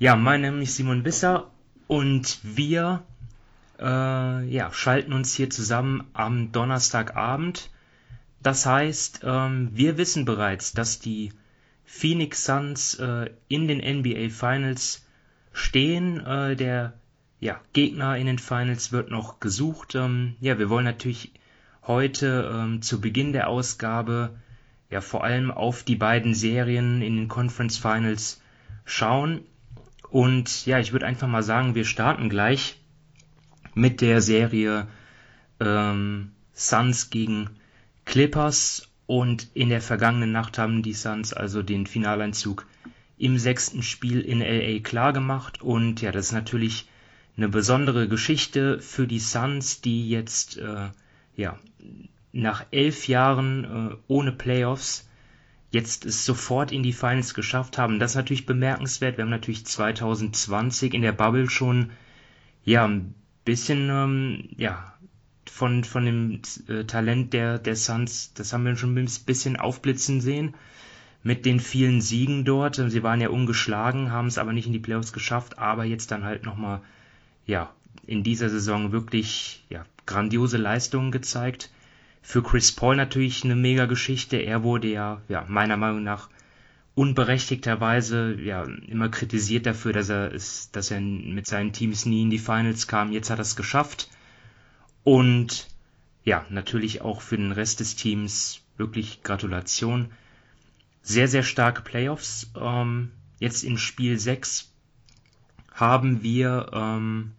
Ja, mein Name ist Simon Bisser und wir äh, ja, schalten uns hier zusammen am Donnerstagabend. Das heißt, ähm, wir wissen bereits, dass die Phoenix Suns äh, in den NBA Finals stehen. Äh, der ja, Gegner in den Finals wird noch gesucht. Ähm, ja, wir wollen natürlich heute ähm, zu Beginn der Ausgabe ja vor allem auf die beiden Serien in den Conference Finals schauen. Und ja, ich würde einfach mal sagen, wir starten gleich mit der Serie ähm, Suns gegen Clippers. Und in der vergangenen Nacht haben die Suns also den Finaleinzug im sechsten Spiel in LA klar gemacht. Und ja, das ist natürlich eine besondere Geschichte für die Suns, die jetzt äh, ja nach elf Jahren äh, ohne Playoffs jetzt es sofort in die Finals geschafft haben. Das ist natürlich bemerkenswert. Wir haben natürlich 2020 in der Bubble schon ja ein bisschen ähm, ja von von dem äh, Talent der der Suns, das haben wir schon ein bisschen aufblitzen sehen mit den vielen Siegen dort. Sie waren ja ungeschlagen, haben es aber nicht in die Playoffs geschafft, aber jetzt dann halt nochmal, ja, in dieser Saison wirklich, ja, grandiose Leistungen gezeigt. Für Chris Paul natürlich eine mega Geschichte. Er wurde ja, ja meiner Meinung nach unberechtigterweise ja immer kritisiert dafür, dass er ist, dass er mit seinen Teams nie in die Finals kam. Jetzt hat er es geschafft. Und ja, natürlich auch für den Rest des Teams wirklich Gratulation. Sehr, sehr starke Playoffs. Ähm, jetzt in Spiel 6 haben wir ähm,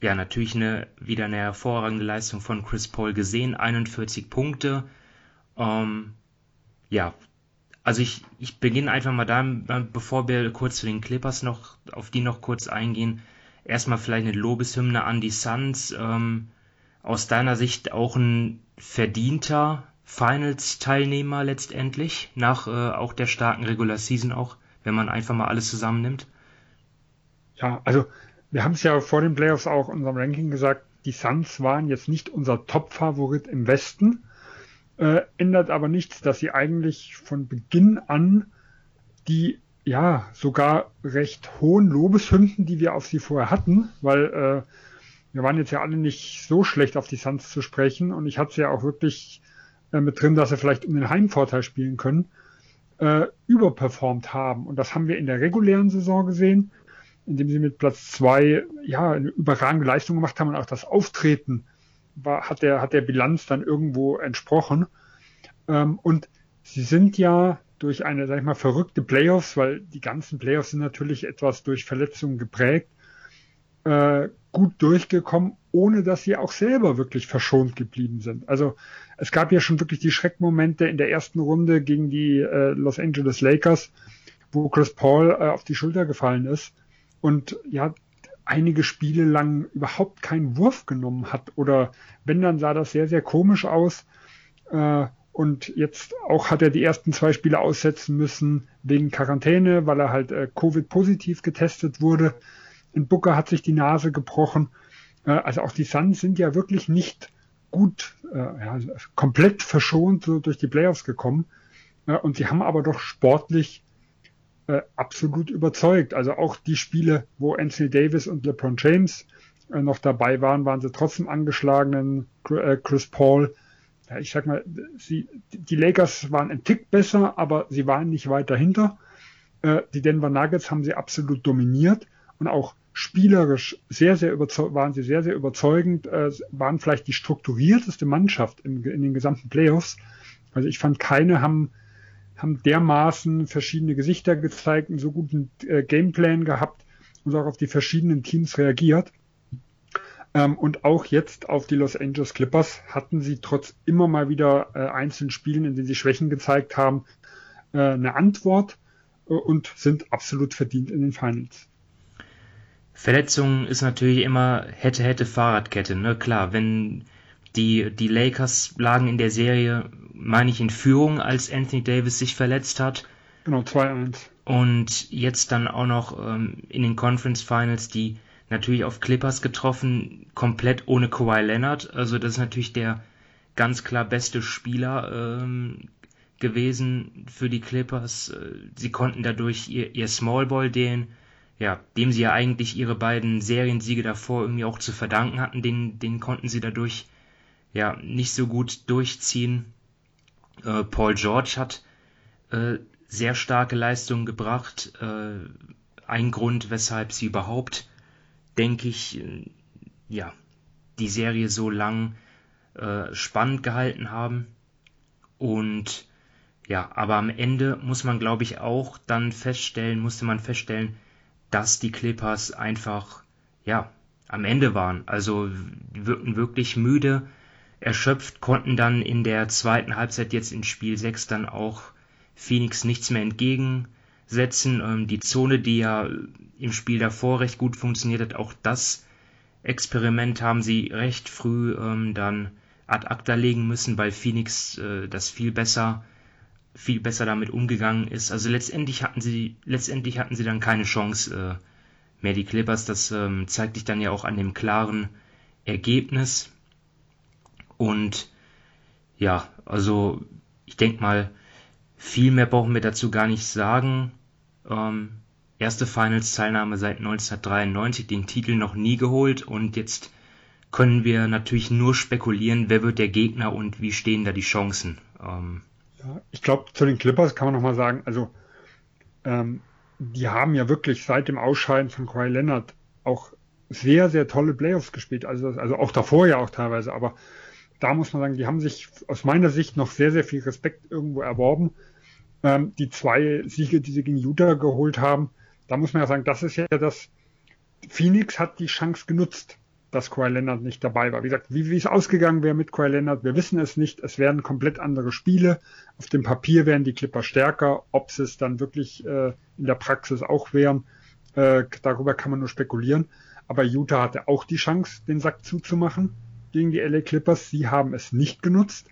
ja, natürlich eine, wieder eine hervorragende Leistung von Chris Paul gesehen. 41 Punkte. Ähm, ja, also ich, ich beginne einfach mal da, bevor wir kurz zu den Clippers noch, auf die noch kurz eingehen. Erstmal vielleicht eine Lobeshymne an die Suns. Ähm, aus deiner Sicht auch ein verdienter Finals-Teilnehmer letztendlich, nach äh, auch der starken Regular Season auch, wenn man einfach mal alles zusammennimmt? Ja, also wir haben es ja vor den Playoffs auch in unserem Ranking gesagt, die Suns waren jetzt nicht unser Top-Favorit im Westen. Äh, ändert aber nichts, dass sie eigentlich von Beginn an die ja sogar recht hohen Lobeshymnen, die wir auf sie vorher hatten, weil äh, wir waren jetzt ja alle nicht so schlecht auf die Suns zu sprechen und ich hatte sie ja auch wirklich äh, mit drin, dass sie vielleicht um den Heimvorteil spielen können, äh, überperformt haben. Und das haben wir in der regulären Saison gesehen indem sie mit Platz zwei ja eine überragende Leistung gemacht haben und auch das Auftreten war, hat der, hat der Bilanz dann irgendwo entsprochen. Ähm, und sie sind ja durch eine, sag ich mal, verrückte Playoffs, weil die ganzen Playoffs sind natürlich etwas durch Verletzungen geprägt, äh, gut durchgekommen, ohne dass sie auch selber wirklich verschont geblieben sind. Also es gab ja schon wirklich die Schreckmomente in der ersten Runde gegen die äh, Los Angeles Lakers, wo Chris Paul äh, auf die Schulter gefallen ist und ja, einige Spiele lang überhaupt keinen Wurf genommen hat. Oder wenn, dann sah das sehr, sehr komisch aus. Äh, und jetzt auch hat er die ersten zwei Spiele aussetzen müssen wegen Quarantäne, weil er halt äh, Covid-positiv getestet wurde. In Booker hat sich die Nase gebrochen. Äh, also auch die Suns sind ja wirklich nicht gut, äh, ja, komplett verschont so durch die Playoffs gekommen. Äh, und sie haben aber doch sportlich äh, absolut überzeugt. Also auch die Spiele, wo Anthony Davis und LeBron James äh, noch dabei waren, waren sie trotzdem angeschlagenen äh, Chris Paul. Ja, ich sag mal, sie, die Lakers waren ein Tick besser, aber sie waren nicht weit dahinter. Äh, die Denver Nuggets haben sie absolut dominiert und auch spielerisch sehr, sehr waren sie sehr, sehr überzeugend, äh, waren vielleicht die strukturierteste Mannschaft in, in den gesamten Playoffs. Also ich fand, keine haben haben dermaßen verschiedene Gesichter gezeigt, einen so guten äh, Gameplan gehabt und auch auf die verschiedenen Teams reagiert. Ähm, und auch jetzt auf die Los Angeles Clippers hatten sie trotz immer mal wieder äh, einzelnen Spielen, in denen sie Schwächen gezeigt haben, äh, eine Antwort äh, und sind absolut verdient in den Finals. Verletzungen ist natürlich immer hätte, hätte Fahrradkette. Ne? Klar, wenn die, die Lakers lagen in der Serie, meine ich, in Führung, als Anthony Davis sich verletzt hat. Genau, 2-1. Und jetzt dann auch noch ähm, in den Conference Finals die natürlich auf Clippers getroffen, komplett ohne Kawhi Leonard. Also das ist natürlich der ganz klar beste Spieler ähm, gewesen für die Clippers. Äh, sie konnten dadurch ihr, ihr Small Ball, den, ja, dem sie ja eigentlich ihre beiden Seriensiege davor irgendwie auch zu verdanken hatten, den, den konnten sie dadurch ja nicht so gut durchziehen. Äh, Paul George hat äh, sehr starke Leistungen gebracht. Äh, ein Grund, weshalb sie überhaupt, denke ich, äh, ja, die Serie so lang äh, spannend gehalten haben. Und ja, aber am Ende muss man, glaube ich, auch dann feststellen, musste man feststellen, dass die Clippers einfach, ja, am Ende waren. Also wirkten wirklich müde, erschöpft, konnten dann in der zweiten Halbzeit jetzt in Spiel 6 dann auch Phoenix nichts mehr entgegensetzen. Ähm, die Zone, die ja im Spiel davor recht gut funktioniert hat, auch das Experiment haben sie recht früh ähm, dann ad acta legen müssen, weil Phoenix äh, das viel besser viel besser damit umgegangen ist. Also letztendlich hatten sie, letztendlich hatten sie dann keine Chance äh, mehr, die Clippers. Das ähm, zeigt sich dann ja auch an dem klaren Ergebnis. Und ja, also ich denke mal, viel mehr brauchen wir dazu gar nicht sagen. Ähm, erste Finals-Teilnahme seit 1993, den Titel noch nie geholt und jetzt können wir natürlich nur spekulieren, wer wird der Gegner und wie stehen da die Chancen. Ähm, ja, ich glaube, zu den Clippers kann man nochmal sagen, also ähm, die haben ja wirklich seit dem Ausscheiden von Kawhi Leonard auch sehr, sehr tolle Playoffs gespielt. Also, also auch davor ja auch teilweise, aber da muss man sagen, die haben sich aus meiner Sicht noch sehr, sehr viel Respekt irgendwo erworben. Ähm, die zwei Siege, die sie gegen Utah geholt haben, da muss man ja sagen, das ist ja das, Phoenix hat die Chance genutzt dass Kawhi Leonard nicht dabei war. Wie gesagt, wie, wie es ausgegangen wäre mit Kawhi Leonard, wir wissen es nicht. Es werden komplett andere Spiele. Auf dem Papier wären die Clipper stärker. Ob sie es dann wirklich äh, in der Praxis auch wären, äh, darüber kann man nur spekulieren. Aber Utah hatte auch die Chance, den Sack zuzumachen gegen die LA Clippers. Sie haben es nicht genutzt.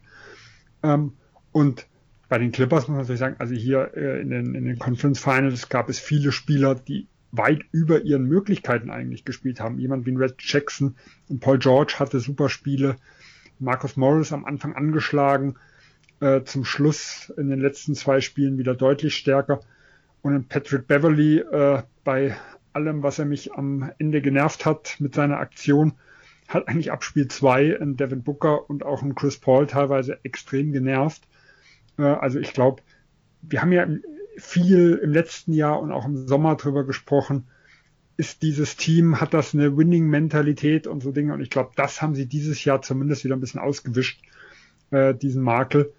Ähm, und bei den Clippers muss man natürlich sagen, also hier äh, in, den, in den Conference Finals gab es viele Spieler, die weit über ihren Möglichkeiten eigentlich gespielt haben. Jemand wie Red Jackson und Paul George hatte super Spiele. Marcus Morris am Anfang angeschlagen, äh, zum Schluss in den letzten zwei Spielen wieder deutlich stärker. Und Patrick Beverly äh, bei allem, was er mich am Ende genervt hat mit seiner Aktion, hat eigentlich ab Spiel 2 in Devin Booker und auch in Chris Paul teilweise extrem genervt. Äh, also ich glaube, wir haben ja viel im letzten Jahr und auch im Sommer drüber gesprochen. Ist dieses Team, hat das eine Winning-Mentalität und so Dinge? Und ich glaube, das haben sie dieses Jahr zumindest wieder ein bisschen ausgewischt, äh, diesen Makel.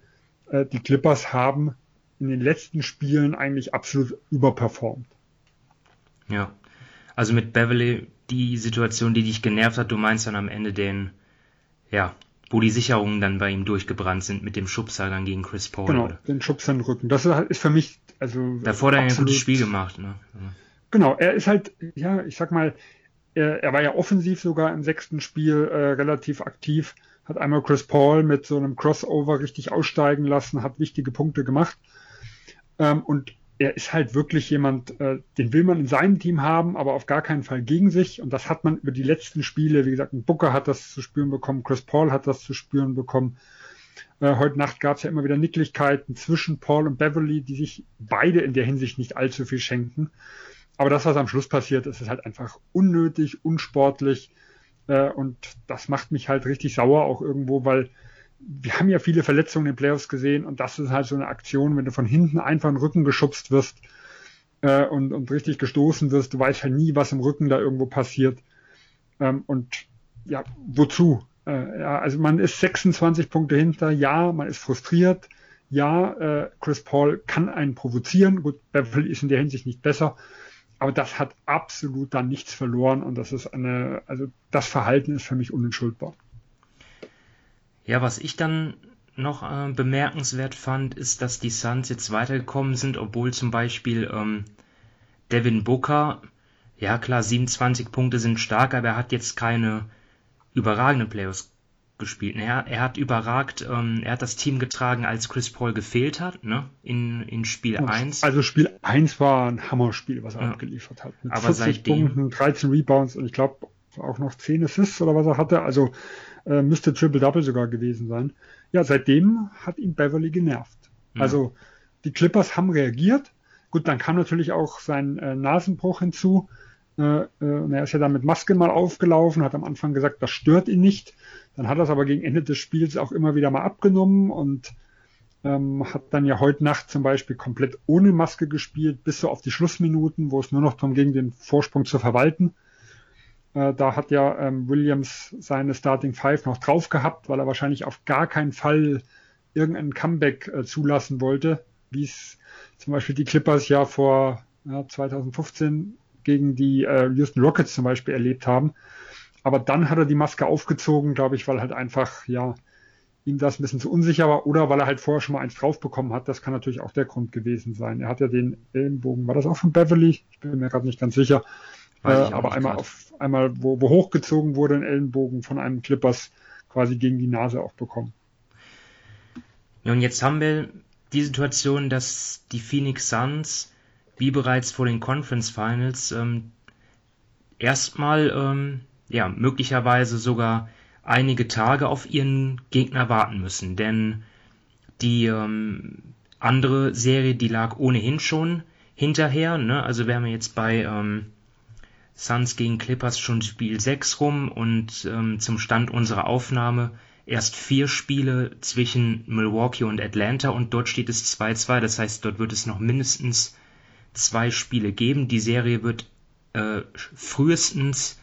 Äh, die Clippers haben in den letzten Spielen eigentlich absolut überperformt. Ja, also mit Beverly, die Situation, die dich genervt hat, du meinst dann am Ende den, ja, wo die Sicherungen dann bei ihm durchgebrannt sind mit dem Schubser dann gegen Chris Paul. Genau, oder? den Schubser in den Rücken. Das ist für mich, also. Davor hat er ein gutes Spiel gemacht, ne? Ja. Genau, er ist halt, ja, ich sag mal, er, er war ja offensiv sogar im sechsten Spiel äh, relativ aktiv, hat einmal Chris Paul mit so einem Crossover richtig aussteigen lassen, hat wichtige Punkte gemacht. Ähm, und er ist halt wirklich jemand, äh, den will man in seinem Team haben, aber auf gar keinen Fall gegen sich. Und das hat man über die letzten Spiele, wie gesagt, Booker hat das zu spüren bekommen, Chris Paul hat das zu spüren bekommen. Äh, heute Nacht gab es ja immer wieder Nicklichkeiten zwischen Paul und Beverly, die sich beide in der Hinsicht nicht allzu viel schenken. Aber das, was am Schluss passiert ist, ist halt einfach unnötig, unsportlich. Äh, und das macht mich halt richtig sauer auch irgendwo, weil wir haben ja viele Verletzungen in den Playoffs gesehen und das ist halt so eine Aktion, wenn du von hinten einfach in den Rücken geschubst wirst äh, und, und richtig gestoßen wirst, du weißt halt nie, was im Rücken da irgendwo passiert. Ähm, und ja, wozu? Äh, ja, also man ist 26 Punkte hinter, ja, man ist frustriert, ja, äh, Chris Paul kann einen provozieren, gut, Beverly ist in der Hinsicht nicht besser, aber das hat absolut dann nichts verloren und das ist eine, also das Verhalten ist für mich unentschuldbar. Ja, was ich dann noch äh, bemerkenswert fand, ist, dass die Suns jetzt weitergekommen sind, obwohl zum Beispiel ähm, Devin Booker ja klar, 27 Punkte sind stark, aber er hat jetzt keine überragenden Playoffs gespielt. Er, er hat überragt, ähm, er hat das Team getragen, als Chris Paul gefehlt hat, ne? In, in Spiel 1. Also Spiel 1 war ein Hammerspiel, was er ja. abgeliefert hat. Mit Aber 40 seitdem, Punkten, 13 Rebounds und ich glaube auch noch 10 Assists oder was er hatte. Also äh, müsste Triple-Double sogar gewesen sein. Ja, seitdem hat ihn Beverly genervt. Ja. Also die Clippers haben reagiert. Gut, dann kam natürlich auch sein äh, Nasenbruch hinzu. Äh, äh, er ist ja dann mit Maske mal aufgelaufen, hat am Anfang gesagt, das stört ihn nicht. Dann hat er es aber gegen Ende des Spiels auch immer wieder mal abgenommen und ähm, hat dann ja heute Nacht zum Beispiel komplett ohne Maske gespielt, bis so auf die Schlussminuten, wo es nur noch darum ging, den Vorsprung zu verwalten. Äh, da hat ja ähm, Williams seine Starting Five noch drauf gehabt, weil er wahrscheinlich auf gar keinen Fall irgendein Comeback äh, zulassen wollte, wie es zum Beispiel die Clippers ja vor ja, 2015 gegen die äh, Houston Rockets zum Beispiel erlebt haben. Aber dann hat er die Maske aufgezogen, glaube ich, weil halt einfach, ja, ihm das ein bisschen zu unsicher war oder weil er halt vorher schon mal eins drauf bekommen hat. Das kann natürlich auch der Grund gewesen sein. Er hat ja den Ellenbogen, war das auch von Beverly? Ich bin mir gerade nicht ganz sicher. Äh, aber einmal grad. auf einmal, wo, wo hochgezogen wurde, ein Ellenbogen von einem Clippers quasi gegen die Nase auch bekommen. Ja, und jetzt haben wir die Situation, dass die Phoenix Suns, wie bereits vor den Conference Finals, ähm, erstmal ähm, ja, möglicherweise sogar einige Tage auf ihren Gegner warten müssen. Denn die ähm, andere Serie, die lag ohnehin schon hinterher. Ne? Also wären wir jetzt bei ähm, Suns gegen Clippers schon Spiel 6 rum und ähm, zum Stand unserer Aufnahme erst vier Spiele zwischen Milwaukee und Atlanta und dort steht es 2-2. Das heißt, dort wird es noch mindestens zwei Spiele geben. Die Serie wird äh, frühestens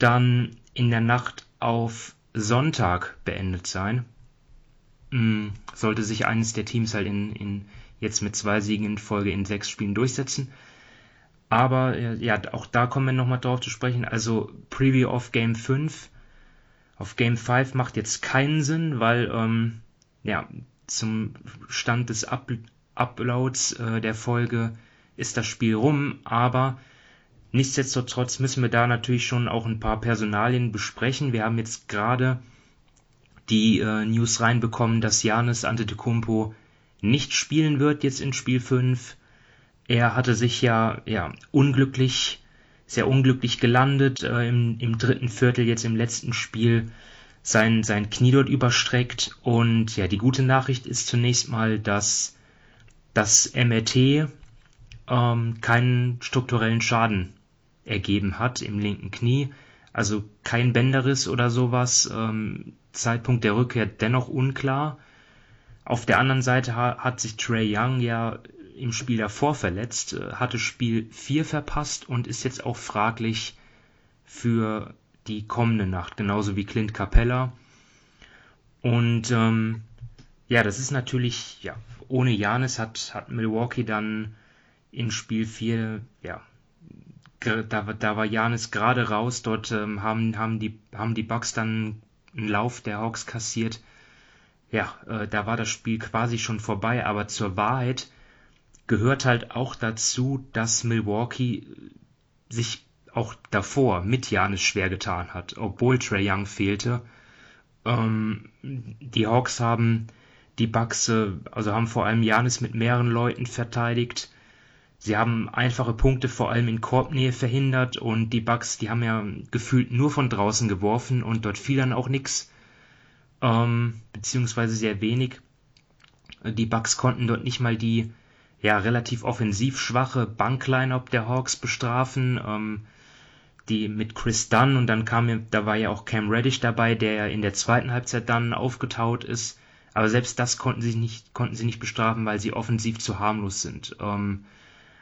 dann in der Nacht auf Sonntag beendet sein. Mm, sollte sich eines der Teams halt in, in jetzt mit zwei Siegen in Folge in sechs Spielen durchsetzen. Aber ja, auch da kommen wir nochmal drauf zu sprechen. Also Preview auf Game 5. Auf Game 5 macht jetzt keinen Sinn, weil ähm, ja, zum Stand des Up Uploads äh, der Folge ist das Spiel rum, aber Nichtsdestotrotz müssen wir da natürlich schon auch ein paar Personalien besprechen. Wir haben jetzt gerade die äh, News reinbekommen, dass Janis Antetokounmpo nicht spielen wird jetzt in Spiel 5. Er hatte sich ja, ja unglücklich, sehr unglücklich gelandet äh, im, im dritten Viertel jetzt im letzten Spiel sein, sein Knie dort überstreckt. Und ja, die gute Nachricht ist zunächst mal, dass das MRT ähm, keinen strukturellen Schaden ergeben hat im linken Knie. Also kein Bänderriss oder sowas. Ähm, Zeitpunkt der Rückkehr dennoch unklar. Auf der anderen Seite ha hat sich Trey Young ja im Spiel davor verletzt, äh, hatte Spiel 4 verpasst und ist jetzt auch fraglich für die kommende Nacht, genauso wie Clint Capella. Und ähm, ja, das ist natürlich, ja, ohne Janis hat, hat Milwaukee dann in Spiel 4 ja, da, da war Janis gerade raus, dort ähm, haben, haben, die, haben die Bucks dann einen Lauf der Hawks kassiert. Ja, äh, da war das Spiel quasi schon vorbei, aber zur Wahrheit gehört halt auch dazu, dass Milwaukee sich auch davor mit Janis schwer getan hat, obwohl Trey Young fehlte. Ähm, die Hawks haben die Bucks, äh, also haben vor allem Janis mit mehreren Leuten verteidigt Sie haben einfache Punkte vor allem in Korbnähe verhindert und die Bucks, die haben ja gefühlt nur von draußen geworfen und dort fiel dann auch nichts, ähm, beziehungsweise sehr wenig. Die Bucks konnten dort nicht mal die ja relativ offensiv schwache Bankline-Up der Hawks bestrafen, ähm, die mit Chris Dunn und dann kam da war ja auch Cam Reddish dabei, der ja in der zweiten Halbzeit dann aufgetaut ist. Aber selbst das konnten sie nicht, konnten sie nicht bestrafen, weil sie offensiv zu harmlos sind. Ähm,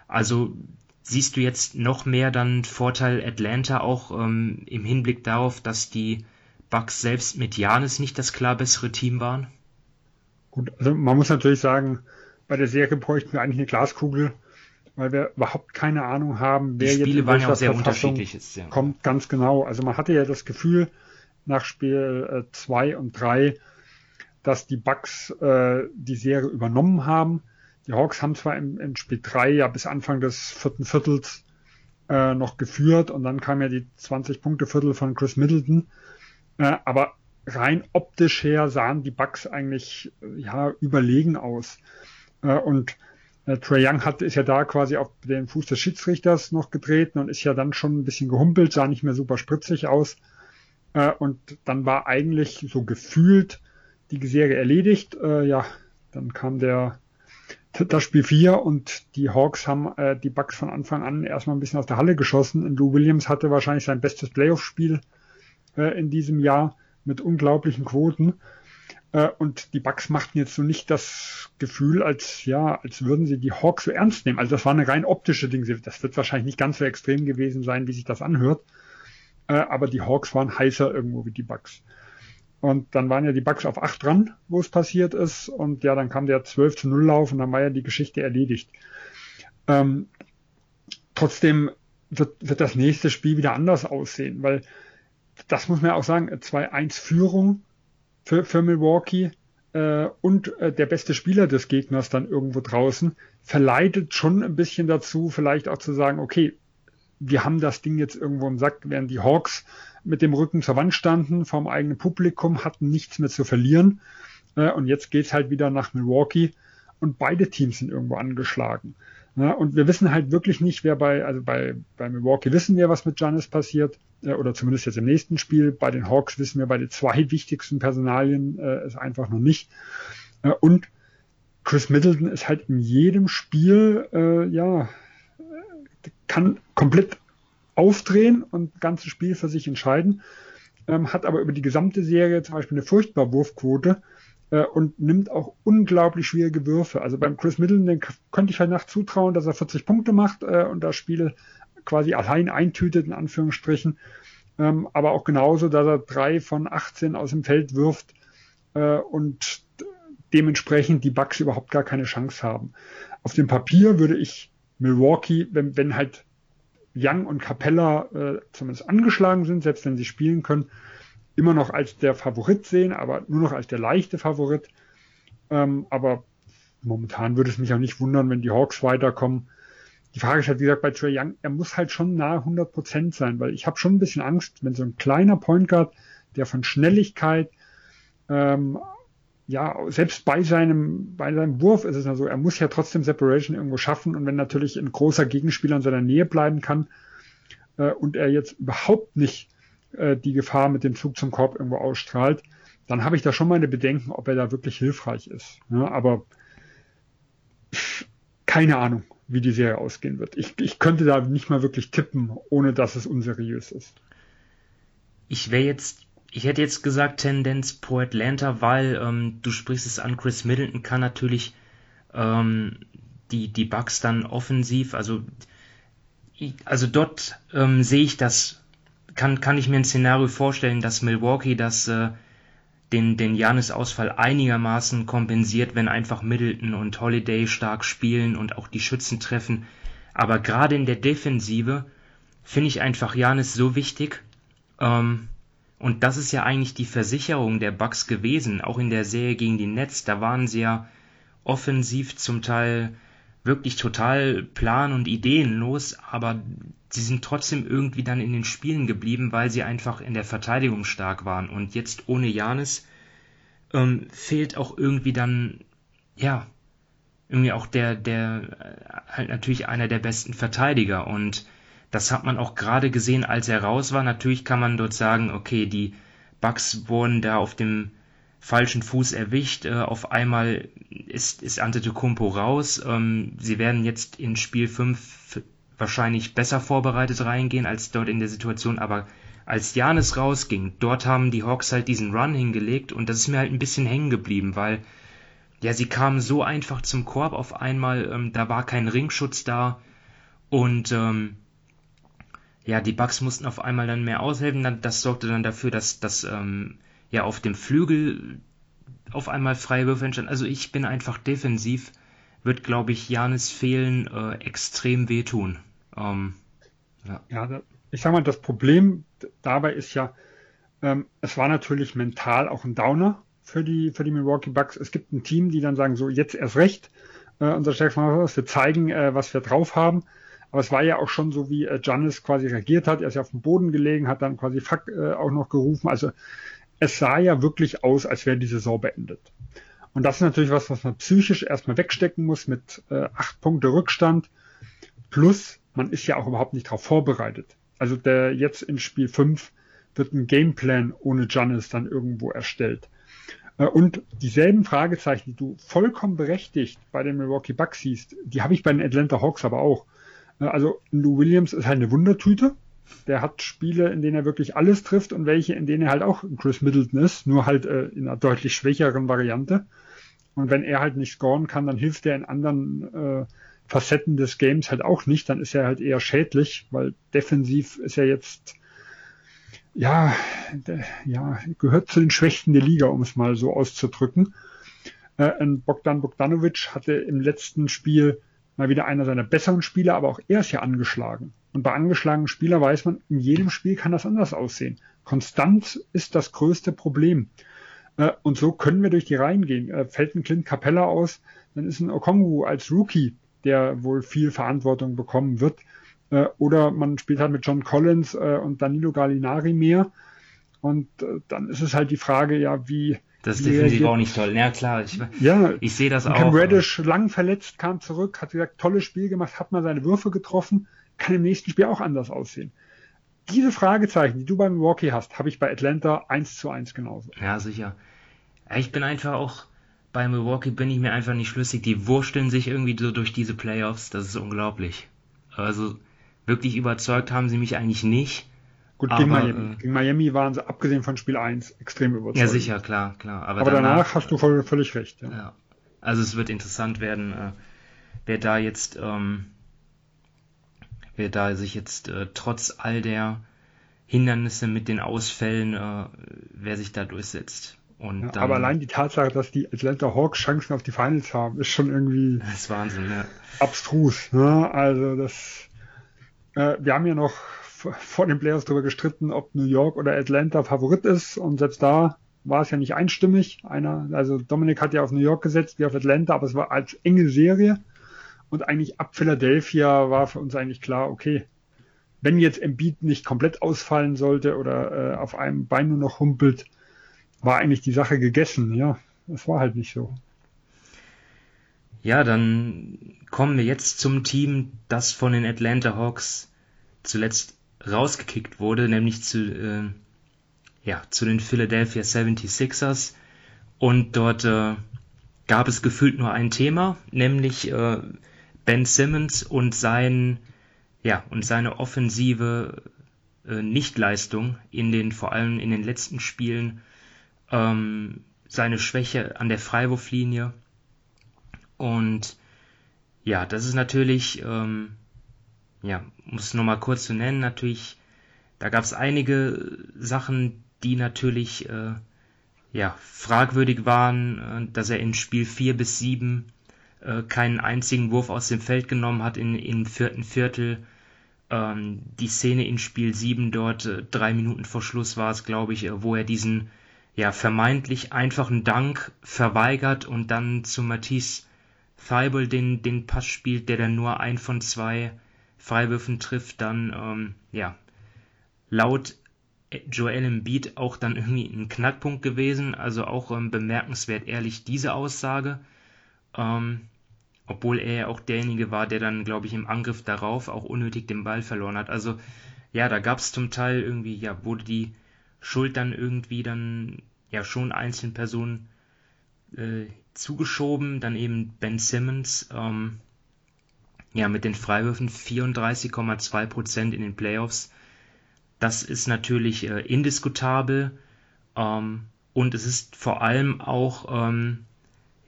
also siehst du jetzt noch mehr dann Vorteil Atlanta auch ähm, im Hinblick darauf, dass die Bucks selbst mit Janis nicht das klar bessere Team waren? Gut, also man muss natürlich sagen, bei der Serie bräuchten wir eigentlich eine Glaskugel, weil wir überhaupt keine Ahnung haben, wer die Spiele jetzt waren ja auch sehr unterschiedlich ist, ja. kommt. Ganz genau. Also man hatte ja das Gefühl nach Spiel 2 äh, und 3, dass die Bucks äh, die Serie übernommen haben die Hawks haben zwar im, im Spiel 3 ja bis Anfang des vierten Viertels äh, noch geführt und dann kam ja die 20-Punkte-Viertel von Chris Middleton. Äh, aber rein optisch her sahen die Bucks eigentlich ja überlegen aus. Und äh, Trey Young hat, ist ja da quasi auf den Fuß des Schiedsrichters noch getreten und ist ja dann schon ein bisschen gehumpelt, sah nicht mehr super spritzig aus. Äh, und dann war eigentlich so gefühlt die Serie erledigt. Äh, ja, dann kam der das Spiel 4 und die Hawks haben die Bucks von Anfang an erstmal ein bisschen aus der Halle geschossen. Und Lou Williams hatte wahrscheinlich sein bestes Playoff-Spiel in diesem Jahr mit unglaublichen Quoten. Äh, und die Bucks machten jetzt so nicht das Gefühl, als ja, als würden sie die Hawks so ernst nehmen. Also das war eine rein optische Ding. Das wird wahrscheinlich nicht ganz so extrem gewesen sein, wie sich das anhört. Äh, aber die Hawks waren heißer irgendwo wie die Bucks. Und dann waren ja die Bucks auf 8 dran, wo es passiert ist. Und ja, dann kam der 12 zu 0 Lauf und dann war ja die Geschichte erledigt. Ähm, trotzdem wird, wird das nächste Spiel wieder anders aussehen, weil das muss man ja auch sagen, 2-1 Führung für, für Milwaukee äh, und äh, der beste Spieler des Gegners dann irgendwo draußen verleitet schon ein bisschen dazu, vielleicht auch zu sagen, okay, wir haben das Ding jetzt irgendwo im Sack, während die Hawks mit dem Rücken zur Wand standen, vom eigenen Publikum, hatten nichts mehr zu verlieren. Äh, und jetzt geht's halt wieder nach Milwaukee und beide Teams sind irgendwo angeschlagen. Ja, und wir wissen halt wirklich nicht, wer bei, also bei, bei Milwaukee wissen wir, was mit Giannis passiert, äh, oder zumindest jetzt im nächsten Spiel. Bei den Hawks wissen wir bei den zwei wichtigsten Personalien äh, es einfach noch nicht. Äh, und Chris Middleton ist halt in jedem Spiel, äh, ja, kann komplett aufdrehen und das ganze Spiel für sich entscheiden, ähm, hat aber über die gesamte Serie zum Beispiel eine furchtbare Wurfquote äh, und nimmt auch unglaublich schwierige Würfe. Also beim Chris Middleton den könnte ich halt nach zutrauen, dass er 40 Punkte macht äh, und das Spiel quasi allein eintütet, in Anführungsstrichen. Ähm, aber auch genauso, dass er drei von 18 aus dem Feld wirft äh, und dementsprechend die Bucks überhaupt gar keine Chance haben. Auf dem Papier würde ich Milwaukee, wenn, wenn halt Young und Capella äh, zumindest angeschlagen sind, selbst wenn sie spielen können, immer noch als der Favorit sehen, aber nur noch als der leichte Favorit. Ähm, aber momentan würde es mich auch nicht wundern, wenn die Hawks weiterkommen. Die Frage ist halt, wie gesagt, bei Trey Young, er muss halt schon nahe 100 Prozent sein, weil ich habe schon ein bisschen Angst, wenn so ein kleiner Point Guard, der von Schnelligkeit, ähm, ja, selbst bei seinem, bei seinem Wurf ist es ja so, er muss ja trotzdem Separation irgendwo schaffen und wenn natürlich ein großer Gegenspieler in seiner Nähe bleiben kann äh, und er jetzt überhaupt nicht äh, die Gefahr mit dem Zug zum Korb irgendwo ausstrahlt, dann habe ich da schon meine Bedenken, ob er da wirklich hilfreich ist. Ja, aber keine Ahnung, wie die Serie ausgehen wird. Ich, ich könnte da nicht mal wirklich tippen, ohne dass es unseriös ist. Ich wäre jetzt, ich hätte jetzt gesagt Tendenz pro Atlanta, weil ähm, du sprichst es an, Chris Middleton kann natürlich ähm, die, die Bugs dann offensiv, also also dort ähm, sehe ich das kann, kann ich mir ein Szenario vorstellen, dass Milwaukee das äh, den, den Janis-Ausfall einigermaßen kompensiert, wenn einfach Middleton und Holiday stark spielen und auch die Schützen treffen. Aber gerade in der Defensive finde ich einfach Janis so wichtig. Ähm, und das ist ja eigentlich die Versicherung der Bucks gewesen, auch in der Serie gegen die Nets. Da waren sie ja offensiv zum Teil wirklich total plan- und ideenlos, aber sie sind trotzdem irgendwie dann in den Spielen geblieben, weil sie einfach in der Verteidigung stark waren. Und jetzt ohne Janis ähm, fehlt auch irgendwie dann, ja, irgendwie auch der, der, äh, halt natürlich einer der besten Verteidiger. Und das hat man auch gerade gesehen, als er raus war. Natürlich kann man dort sagen, okay, die Bugs wurden da auf dem falschen Fuß erwischt. Äh, auf einmal ist, ist Antetokounmpo raus. Ähm, sie werden jetzt in Spiel 5 wahrscheinlich besser vorbereitet reingehen als dort in der Situation, aber als Janis rausging, dort haben die Hawks halt diesen Run hingelegt und das ist mir halt ein bisschen hängen geblieben, weil ja, sie kamen so einfach zum Korb auf einmal, ähm, da war kein Ringschutz da und ähm, ja, die Bucks mussten auf einmal dann mehr aushelfen. Das sorgte dann dafür, dass, dass ähm, ja auf dem Flügel auf einmal freie Würfe entstanden. Also ich bin einfach defensiv, wird glaube ich Janis fehlen äh, extrem wehtun. Ähm, ja. ja, ich sag mal, das Problem dabei ist ja, ähm, es war natürlich mental auch ein Downer für die, für die Milwaukee Bucks. Es gibt ein Team, die dann sagen, so jetzt erst recht, äh, unser stärkster wir zeigen, äh, was wir drauf haben. Aber es war ja auch schon so, wie äh, Giannis quasi reagiert hat. Er ist ja auf dem Boden gelegen, hat dann quasi Fuck äh, auch noch gerufen. Also es sah ja wirklich aus, als wäre die Saison beendet. Und das ist natürlich was, was man psychisch erstmal wegstecken muss mit äh, acht Punkte Rückstand. Plus, man ist ja auch überhaupt nicht darauf vorbereitet. Also der jetzt in Spiel 5 wird ein Gameplan ohne Giannis dann irgendwo erstellt. Äh, und dieselben Fragezeichen, die du vollkommen berechtigt bei den Milwaukee Bucks siehst, die habe ich bei den Atlanta Hawks aber auch. Äh, also Lou Williams ist halt eine Wundertüte. Der hat Spiele, in denen er wirklich alles trifft und welche, in denen er halt auch Chris Middleton ist, nur halt äh, in einer deutlich schwächeren Variante. Und wenn er halt nicht scoren kann, dann hilft er in anderen äh, Facetten des Games halt auch nicht. Dann ist er halt eher schädlich, weil defensiv ist er jetzt ja, ja, gehört zu den Schwächten der Liga, um es mal so auszudrücken. Äh, Bogdan Bogdanovic hatte im letzten Spiel mal wieder einer seiner besseren Spieler, aber auch er ist ja angeschlagen. Und bei angeschlagenen Spielern weiß man, in jedem Spiel kann das anders aussehen. Konstanz ist das größte Problem. Äh, und so können wir durch die Reihen gehen. Äh, fällt ein Clint Capella aus, dann ist ein Okongu als Rookie, der wohl viel Verantwortung bekommen wird, äh, oder man spielt halt mit John Collins und Danilo Gallinari mehr. Und dann ist es halt die Frage, ja, wie. Das ist wie definitiv auch nicht toll. Ja, klar, ich, Ja, ich sehe das auch. Cam Reddish lang verletzt, kam zurück, hat gesagt, tolles Spiel gemacht, hat mal seine Würfe getroffen, kann im nächsten Spiel auch anders aussehen. Diese Fragezeichen, die du bei Milwaukee hast, habe ich bei Atlanta eins zu eins genauso. Ja, sicher. Ich bin einfach auch bei Milwaukee bin ich mir einfach nicht schlüssig. Die wursteln sich irgendwie so durch diese Playoffs. Das ist unglaublich. Also wirklich überzeugt haben sie mich eigentlich nicht. Gut, Aber, gegen, Miami. äh, gegen Miami waren sie, abgesehen von Spiel 1, extrem überzeugt. Ja, sicher, klar, klar. Aber, Aber danach, hast du voll, völlig recht. Ja. Ja. Also es wird interessant werden, äh, wer da jetzt, ähm, wer da sich jetzt äh, trotz all der Hindernisse mit den Ausfällen, äh, wer sich da durchsetzt. Und Ja, dann, aber allein die Tatsache, dass die Atlanta Hawks Chancen auf die Finals haben, ist schon irgendwie das ist Wahnsinn, ne? abstrus. Ne? Also das, äh, wir haben ja noch vor den Playoffs darüber gestritten, ob New York oder Atlanta Favorit ist und selbst da war es ja nicht einstimmig. Einer, also Dominik hat ja auf New York gesetzt, wie auf Atlanta, aber es war als enge Serie und eigentlich ab Philadelphia war für uns eigentlich klar, okay, wenn jetzt Embiid nicht komplett ausfallen sollte oder äh, auf einem Bein nur noch humpelt, war eigentlich die Sache gegessen. Ja, das war halt nicht so. Ja, dann kommen wir jetzt zum Team, das von den Atlanta Hawks zuletzt rausgekickt wurde, nämlich zu, äh, ja, zu den Philadelphia 76ers. Und dort äh, gab es gefühlt nur ein Thema, nämlich äh, Ben Simmons und sein, ja, und seine offensive äh, Nichtleistung in den, vor allem in den letzten Spielen, ähm, seine Schwäche an der Freiwurflinie. Und ja, das ist natürlich, ähm, ja, muss nur mal kurz zu nennen, natürlich, da gab es einige Sachen, die natürlich, äh, ja, fragwürdig waren, äh, dass er in Spiel 4 bis 7 äh, keinen einzigen Wurf aus dem Feld genommen hat in, im vierten Viertel. Ähm, die Szene in Spiel 7 dort, äh, drei Minuten vor Schluss war es, glaube ich, äh, wo er diesen ja, vermeintlich einfachen Dank verweigert und dann zu Matisse Thibault den, den Pass spielt, der dann nur ein von zwei Freiwürfen trifft, dann, ähm, ja, laut Joel Embiid auch dann irgendwie ein Knackpunkt gewesen, also auch ähm, bemerkenswert ehrlich diese Aussage, ähm, obwohl er ja auch derjenige war, der dann, glaube ich, im Angriff darauf auch unnötig den Ball verloren hat. Also ja, da gab es zum Teil irgendwie, ja, wurde die Schuld dann irgendwie dann ja schon einzelnen Personen äh, zugeschoben, dann eben Ben Simmons, ähm, ja, mit den Freiwürfen 34,2% in den Playoffs. Das ist natürlich äh, indiskutabel ähm, und es ist vor allem auch ähm,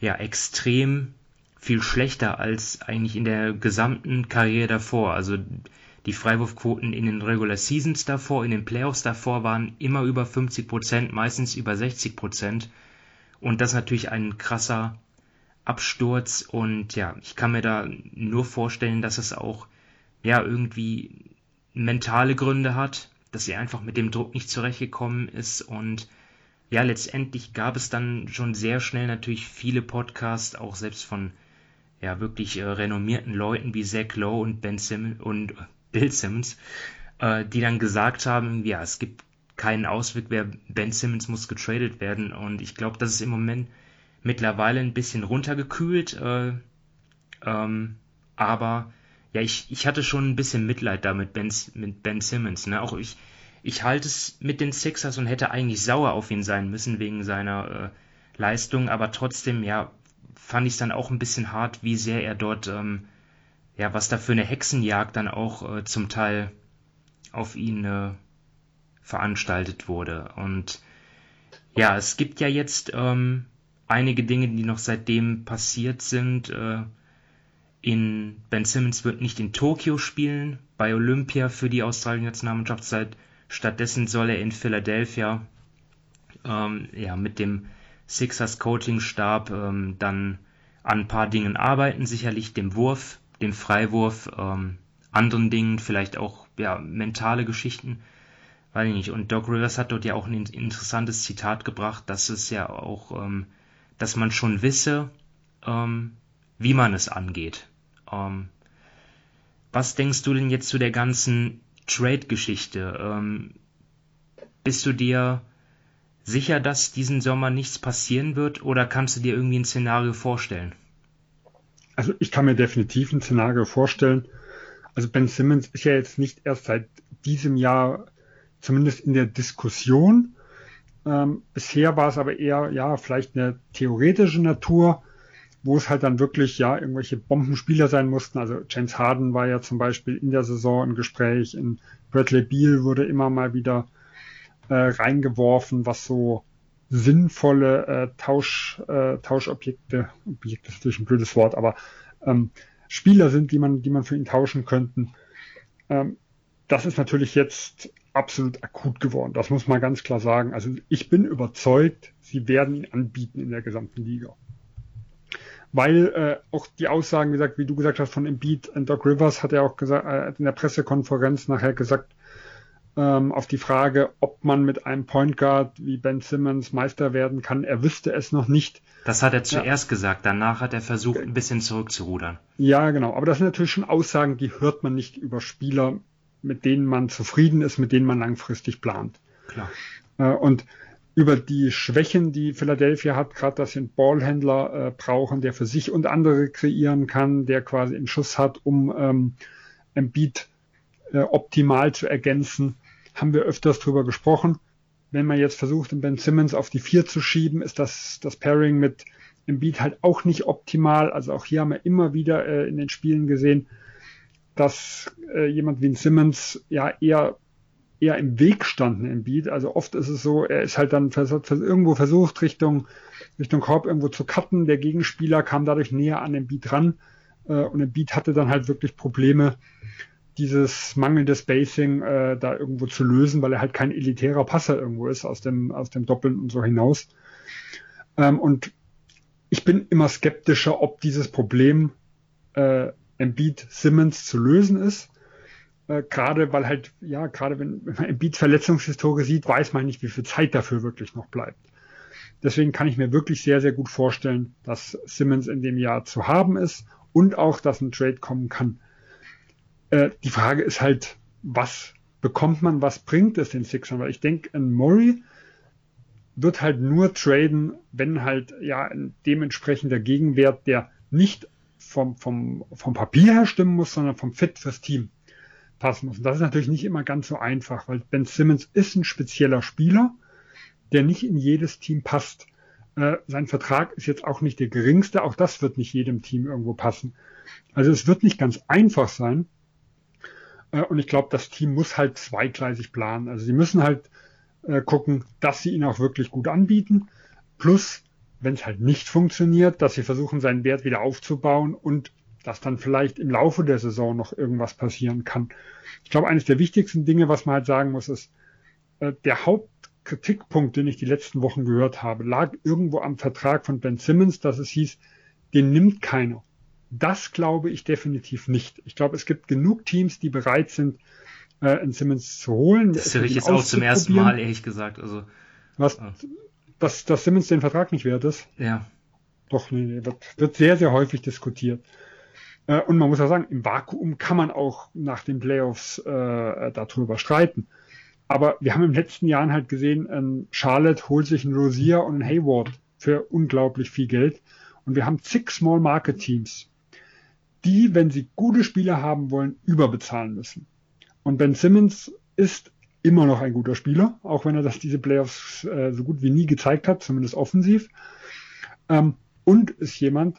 ja, extrem viel schlechter als eigentlich in der gesamten Karriere davor. Also die Freiwurfquoten in den Regular Seasons davor, in den Playoffs davor waren immer über 50%, meistens über 60%. Und das ist natürlich ein krasser Absturz und ja, ich kann mir da nur vorstellen, dass es auch ja irgendwie mentale Gründe hat, dass sie einfach mit dem Druck nicht zurechtgekommen ist und ja, letztendlich gab es dann schon sehr schnell natürlich viele Podcasts, auch selbst von ja wirklich äh, renommierten Leuten wie Zach Lowe und Ben Simmons und Bill Simmons, äh, die dann gesagt haben, ja, es gibt keinen Ausweg mehr, Ben Simmons muss getradet werden und ich glaube, das ist im Moment mittlerweile ein bisschen runtergekühlt, äh, ähm, aber ja, ich, ich hatte schon ein bisschen Mitleid da mit Ben, mit ben Simmons. Ne? Auch ich, ich halte es mit den Sixers und hätte eigentlich sauer auf ihn sein müssen wegen seiner äh, Leistung, aber trotzdem, ja, fand ich es dann auch ein bisschen hart, wie sehr er dort, ähm, ja, was da für eine Hexenjagd dann auch äh, zum Teil auf ihn äh, veranstaltet wurde. Und ja, es gibt ja jetzt ähm, einige Dinge, die noch seitdem passiert sind. Äh, in Ben Simmons wird nicht in Tokio spielen, bei Olympia für die Australische Nationalmannschaft. Stattdessen soll er in Philadelphia ähm, ja, mit dem Sixers Coaching Stab ähm, dann an ein paar Dingen arbeiten, sicherlich dem Wurf, dem Freiwurf, ähm, anderen Dingen, vielleicht auch ja, mentale Geschichten, weiß ich nicht. Und Doc Rivers hat dort ja auch ein interessantes Zitat gebracht, dass es ja auch, ähm, dass man schon wisse, ähm, wie man es angeht. Ähm, was denkst du denn jetzt zu der ganzen Trade-Geschichte? Ähm, bist du dir sicher, dass diesen Sommer nichts passieren wird oder kannst du dir irgendwie ein Szenario vorstellen? Also ich kann mir definitiv ein Szenario vorstellen. Also Ben Simmons ist ja jetzt nicht erst seit diesem Jahr zumindest in der Diskussion. Ähm, bisher war es aber eher, ja, vielleicht eine theoretische Natur wo es halt dann wirklich ja irgendwelche Bombenspieler sein mussten. Also James Harden war ja zum Beispiel in der Saison im Gespräch, in Bradley Beal wurde immer mal wieder äh, reingeworfen, was so sinnvolle äh, Tausch, äh, Tauschobjekte, Objekt ist natürlich ein blödes Wort, aber ähm, Spieler sind, die man, die man für ihn tauschen könnten. Ähm, das ist natürlich jetzt absolut akut geworden. Das muss man ganz klar sagen. Also ich bin überzeugt, sie werden ihn anbieten in der gesamten Liga weil äh, auch die Aussagen, wie, gesagt, wie du gesagt hast, von Embiid und Doc Rivers hat er auch gesagt, äh, in der Pressekonferenz nachher gesagt, ähm, auf die Frage, ob man mit einem Point Guard wie Ben Simmons Meister werden kann, er wüsste es noch nicht. Das hat er zuerst ja. gesagt, danach hat er versucht, ein bisschen zurückzurudern. Ja, genau. Aber das sind natürlich schon Aussagen, die hört man nicht über Spieler, mit denen man zufrieden ist, mit denen man langfristig plant. Klar. Äh, und über die Schwächen, die Philadelphia hat, gerade dass sie einen Ballhändler äh, brauchen, der für sich und andere kreieren kann, der quasi einen Schuss hat, um ähm, Embiid äh, optimal zu ergänzen, haben wir öfters drüber gesprochen. Wenn man jetzt versucht, den Ben Simmons auf die vier zu schieben, ist das, das Pairing mit Embiid halt auch nicht optimal. Also auch hier haben wir immer wieder äh, in den Spielen gesehen, dass äh, jemand wie ein Simmons ja eher eher im Weg standen im Beat. Also oft ist es so, er ist halt dann vers vers irgendwo versucht, Richtung, Richtung Korb irgendwo zu cutten. Der Gegenspieler kam dadurch näher an den Beat ran. Äh, und der Beat hatte dann halt wirklich Probleme, dieses mangelnde Spacing äh, da irgendwo zu lösen, weil er halt kein elitärer Passer irgendwo ist aus dem, aus dem Doppeln und so hinaus. Ähm, und ich bin immer skeptischer, ob dieses Problem äh, Embiid Simmons zu lösen ist. Äh, gerade weil halt, ja, gerade wenn, wenn man Embiid Verletzungshistorie sieht, weiß man nicht, wie viel Zeit dafür wirklich noch bleibt. Deswegen kann ich mir wirklich sehr, sehr gut vorstellen, dass Simmons in dem Jahr zu haben ist und auch, dass ein Trade kommen kann. Äh, die Frage ist halt, was bekommt man, was bringt es den Sixern? Weil ich denke, ein Murray wird halt nur traden, wenn halt ja ein dementsprechender Gegenwert, der nicht vom, vom, vom Papier her stimmen muss, sondern vom Fit fürs Team passen muss. Und das ist natürlich nicht immer ganz so einfach, weil Ben Simmons ist ein spezieller Spieler, der nicht in jedes Team passt. Äh, sein Vertrag ist jetzt auch nicht der geringste, auch das wird nicht jedem Team irgendwo passen. Also es wird nicht ganz einfach sein. Äh, und ich glaube, das Team muss halt zweigleisig planen. Also sie müssen halt äh, gucken, dass sie ihn auch wirklich gut anbieten. Plus, wenn es halt nicht funktioniert, dass sie versuchen, seinen Wert wieder aufzubauen und dass dann vielleicht im Laufe der Saison noch irgendwas passieren kann. Ich glaube, eines der wichtigsten Dinge, was man halt sagen muss, ist, äh, der Hauptkritikpunkt, den ich die letzten Wochen gehört habe, lag irgendwo am Vertrag von Ben Simmons, dass es hieß, den nimmt keiner. Das glaube ich definitiv nicht. Ich glaube, es gibt genug Teams, die bereit sind, äh, einen Simmons zu holen. Das höre ich jetzt auch zum ersten Mal, ehrlich gesagt. Also, was, dass, dass Simmons den Vertrag nicht wert ist? Ja. doch, nee, nee, wird, wird sehr, sehr häufig diskutiert. Äh, und man muss ja sagen, im Vakuum kann man auch nach den Playoffs äh, darüber streiten. Aber wir haben im letzten Jahren halt gesehen, ähm, Charlotte holt sich einen Rosier und einen Hayward für unglaublich viel Geld. Und wir haben zig Small Market Teams, die, wenn sie gute Spieler haben wollen, überbezahlen müssen. Und Ben Simmons ist immer noch ein guter Spieler, auch wenn er das diese Playoffs äh, so gut wie nie gezeigt hat, zumindest offensiv. Ähm, und ist jemand,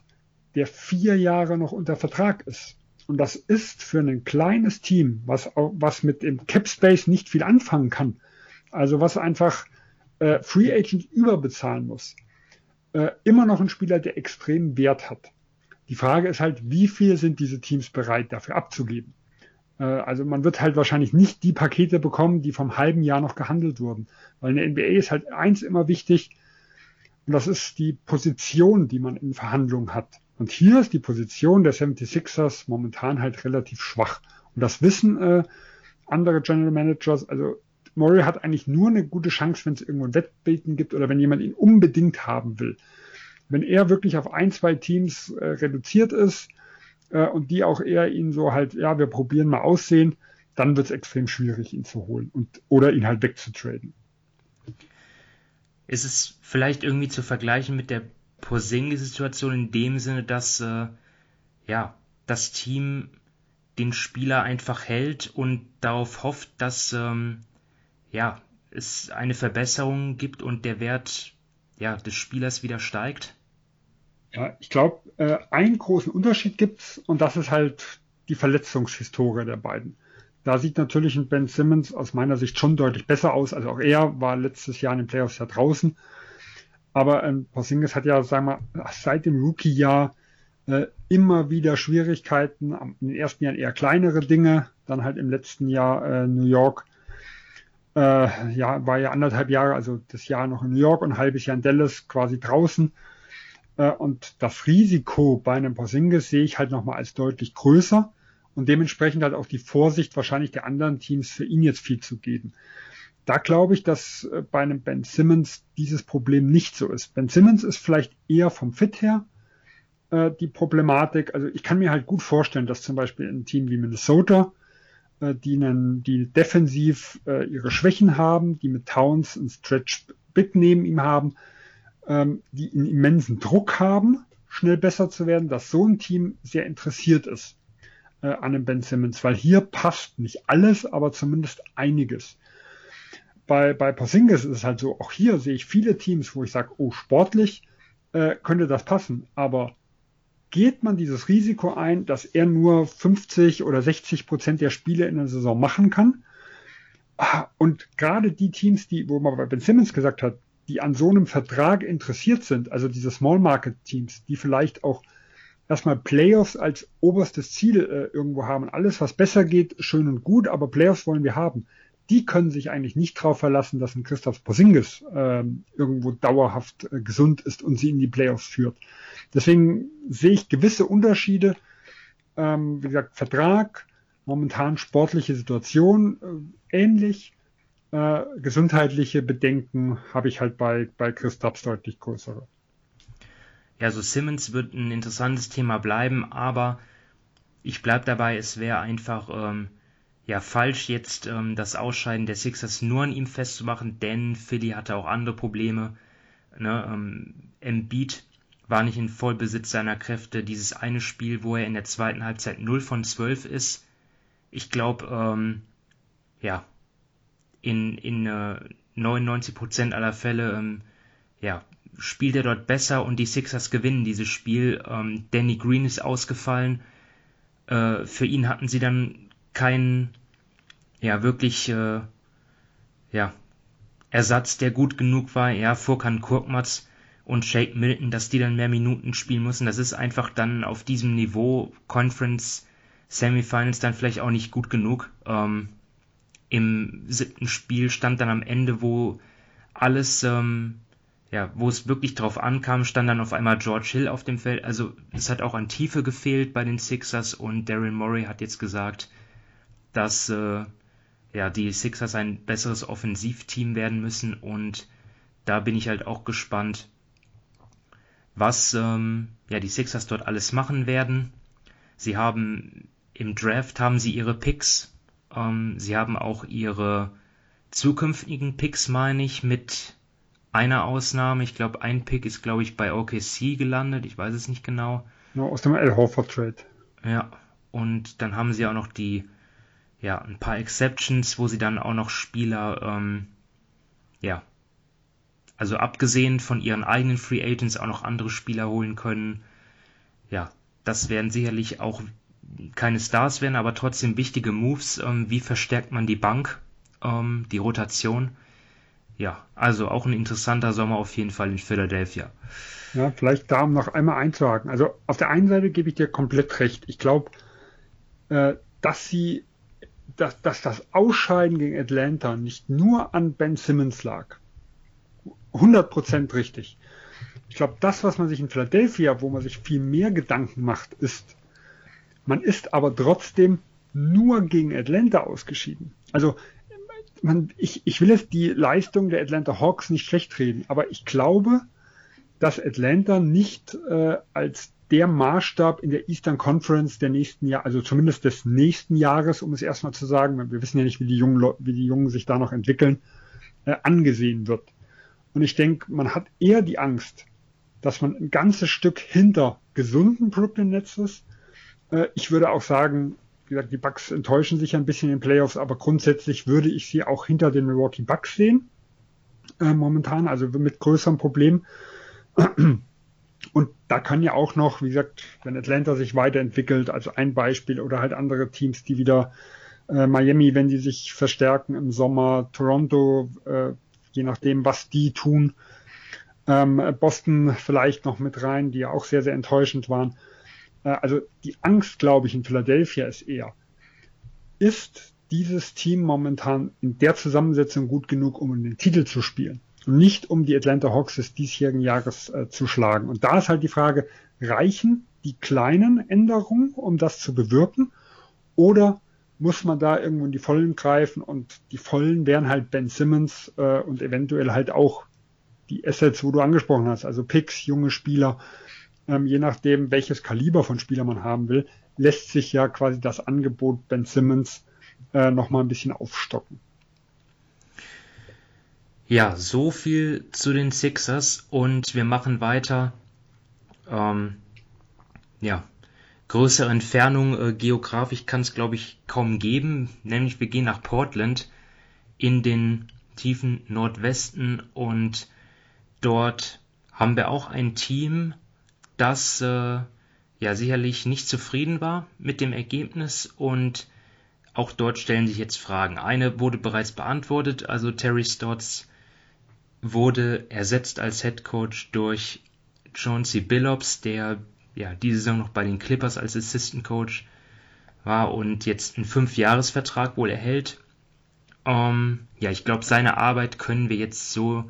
der vier Jahre noch unter Vertrag ist. Und das ist für ein kleines Team, was, was mit dem Cap Space nicht viel anfangen kann, also was einfach äh, Free Agent überbezahlen muss, äh, immer noch ein Spieler, der extrem Wert hat. Die Frage ist halt, wie viel sind diese Teams bereit dafür abzugeben? Äh, also man wird halt wahrscheinlich nicht die Pakete bekommen, die vom halben Jahr noch gehandelt wurden. Weil in der NBA ist halt eins immer wichtig, und das ist die Position, die man in Verhandlungen hat. Und hier ist die Position der 76ers momentan halt relativ schwach. Und das wissen äh, andere General Managers. Also Murray hat eigentlich nur eine gute Chance, wenn es irgendwo ein Wettbeten gibt oder wenn jemand ihn unbedingt haben will. Wenn er wirklich auf ein, zwei Teams äh, reduziert ist äh, und die auch eher ihn so halt, ja, wir probieren mal aussehen, dann wird es extrem schwierig, ihn zu holen und oder ihn halt wegzutraden. Ist es vielleicht irgendwie zu vergleichen mit der Porzingis-Situation in dem Sinne, dass äh, ja das Team den Spieler einfach hält und darauf hofft, dass ähm, ja es eine Verbesserung gibt und der Wert ja des Spielers wieder steigt? Ja, ich glaube, äh, einen großen Unterschied gibt's und das ist halt die Verletzungshistorie der beiden. Da sieht natürlich ein Ben Simmons aus meiner Sicht schon deutlich besser aus. Also auch er war letztes Jahr in den Playoffs ja draußen aber ähm, Porzingis hat ja, sagen wir, seit dem Rookie-Jahr äh, immer wieder Schwierigkeiten. In den ersten Jahren eher kleinere Dinge, dann halt im letzten Jahr äh, New York. Äh, ja, war ja anderthalb Jahre, also das Jahr noch in New York und ein halbes Jahr in Dallas quasi draußen. Äh, und das Risiko bei einem Porzingis sehe ich halt nochmal als deutlich größer und dementsprechend halt auch die Vorsicht wahrscheinlich der anderen Teams für ihn jetzt viel zu geben da glaube ich, dass äh, bei einem Ben Simmons dieses Problem nicht so ist. Ben Simmons ist vielleicht eher vom Fit her äh, die Problematik. Also ich kann mir halt gut vorstellen, dass zum Beispiel ein Team wie Minnesota, äh, die, einen, die defensiv äh, ihre Schwächen haben, die mit Towns ein Stretch Big neben ihm haben, ähm, die einen immensen Druck haben, schnell besser zu werden, dass so ein Team sehr interessiert ist äh, an dem Ben Simmons, weil hier passt nicht alles, aber zumindest einiges. Bei, bei Porzingis ist es halt so, auch hier sehe ich viele Teams, wo ich sage, oh, sportlich äh, könnte das passen, aber geht man dieses Risiko ein, dass er nur 50 oder 60 Prozent der Spiele in der Saison machen kann? Ah, und gerade die Teams, die, wo man bei Ben Simmons gesagt hat, die an so einem Vertrag interessiert sind, also diese Small Market Teams, die vielleicht auch erstmal Playoffs als oberstes Ziel äh, irgendwo haben. Alles, was besser geht, schön und gut, aber Playoffs wollen wir haben die können sich eigentlich nicht darauf verlassen, dass ein Christoph Porzingis äh, irgendwo dauerhaft äh, gesund ist und sie in die Playoffs führt. Deswegen sehe ich gewisse Unterschiede. Ähm, wie gesagt, Vertrag, momentan sportliche Situation äh, ähnlich. Äh, gesundheitliche Bedenken habe ich halt bei, bei Christophs deutlich größere. Ja, so Simmons wird ein interessantes Thema bleiben, aber ich bleibe dabei, es wäre einfach ähm, ja falsch, jetzt ähm, das Ausscheiden der Sixers nur an ihm festzumachen, denn Philly hatte auch andere Probleme. Ne, ähm, Embiid war nicht in Vollbesitz seiner Kräfte. Dieses eine Spiel, wo er in der zweiten Halbzeit 0 von 12 ist, ich glaube, ähm, ja, in, in äh, 99% aller Fälle, ähm, ja, spielt er dort besser und die Sixers gewinnen dieses Spiel. Ähm, Danny Green ist ausgefallen. Äh, für ihn hatten sie dann keinen ja wirklich äh, ja Ersatz, der gut genug war. Ja, Furkan Kurkmaz und Shake Milton, dass die dann mehr Minuten spielen müssen. Das ist einfach dann auf diesem Niveau Conference Semifinals dann vielleicht auch nicht gut genug. Ähm, Im siebten Spiel stand dann am Ende, wo alles, ähm, ja, wo es wirklich drauf ankam, stand dann auf einmal George Hill auf dem Feld. Also es hat auch an Tiefe gefehlt bei den Sixers und Daryl Morey hat jetzt gesagt, dass äh, ja, die Sixers ein besseres Offensivteam werden müssen und da bin ich halt auch gespannt, was ähm, ja die Sixers dort alles machen werden. Sie haben im Draft haben sie ihre Picks. Ähm, sie haben auch ihre zukünftigen Picks, meine ich, mit einer Ausnahme. Ich glaube, ein Pick ist, glaube ich, bei OKC gelandet. Ich weiß es nicht genau. Ja, aus dem Al Horford Trade. Ja, und dann haben sie auch noch die, ja, ein paar Exceptions, wo sie dann auch noch Spieler, ähm, ja, also abgesehen von ihren eigenen Free Agents auch noch andere Spieler holen können. Ja, das werden sicherlich auch keine Stars werden, aber trotzdem wichtige Moves. Ähm, wie verstärkt man die Bank, ähm, die Rotation? Ja, also auch ein interessanter Sommer auf jeden Fall in Philadelphia. Ja, vielleicht da um noch einmal einzuhaken. Also auf der einen Seite gebe ich dir komplett recht. Ich glaube, äh, dass sie, dass, dass das Ausscheiden gegen Atlanta nicht nur an Ben Simmons lag. 100% richtig. Ich glaube, das, was man sich in Philadelphia, wo man sich viel mehr Gedanken macht, ist, man ist aber trotzdem nur gegen Atlanta ausgeschieden. Also man, ich, ich will jetzt die Leistung der Atlanta Hawks nicht schlecht reden, aber ich glaube, dass Atlanta nicht äh, als der Maßstab in der Eastern Conference der nächsten Jahr, also zumindest des nächsten Jahres, um es erstmal zu sagen, wir wissen ja nicht, wie die Jungen, wie die Jungen sich da noch entwickeln, äh, angesehen wird. Und ich denke, man hat eher die Angst, dass man ein ganzes Stück hinter gesunden Brooklyn Nets ist ich würde auch sagen, wie gesagt, die Bucks enttäuschen sich ein bisschen in den Playoffs, aber grundsätzlich würde ich sie auch hinter den Milwaukee Bucks sehen. Äh, momentan, also mit größeren Problemen. Und da kann ja auch noch, wie gesagt, wenn Atlanta sich weiterentwickelt, also ein Beispiel oder halt andere Teams, die wieder äh, Miami, wenn die sich verstärken im Sommer, Toronto, äh, je nachdem, was die tun, ähm, Boston vielleicht noch mit rein, die ja auch sehr, sehr enttäuschend waren. Äh, also die Angst, glaube ich, in Philadelphia ist eher, ist dieses Team momentan in der Zusammensetzung gut genug, um den Titel zu spielen? Und nicht um die Atlanta Hawks des diesjährigen Jahres äh, zu schlagen. Und da ist halt die Frage, reichen die kleinen Änderungen, um das zu bewirken, oder muss man da irgendwo in die Vollen greifen? Und die Vollen wären halt Ben Simmons äh, und eventuell halt auch die Assets, wo du angesprochen hast, also Picks, junge Spieler, ähm, je nachdem, welches Kaliber von Spieler man haben will, lässt sich ja quasi das Angebot Ben Simmons äh, nochmal ein bisschen aufstocken. Ja, so viel zu den Sixers und wir machen weiter. Ähm, ja, größere Entfernung äh, geografisch kann es, glaube ich, kaum geben. Nämlich wir gehen nach Portland in den tiefen Nordwesten und dort haben wir auch ein Team, das äh, ja sicherlich nicht zufrieden war mit dem Ergebnis und auch dort stellen sich jetzt Fragen. Eine wurde bereits beantwortet, also Terry Stotts wurde ersetzt als Head Coach durch John C. Billups, der ja diese Saison noch bei den Clippers als Assistant Coach war und jetzt einen Fünfjahresvertrag wohl erhält. Ähm, ja, ich glaube, seine Arbeit können wir jetzt so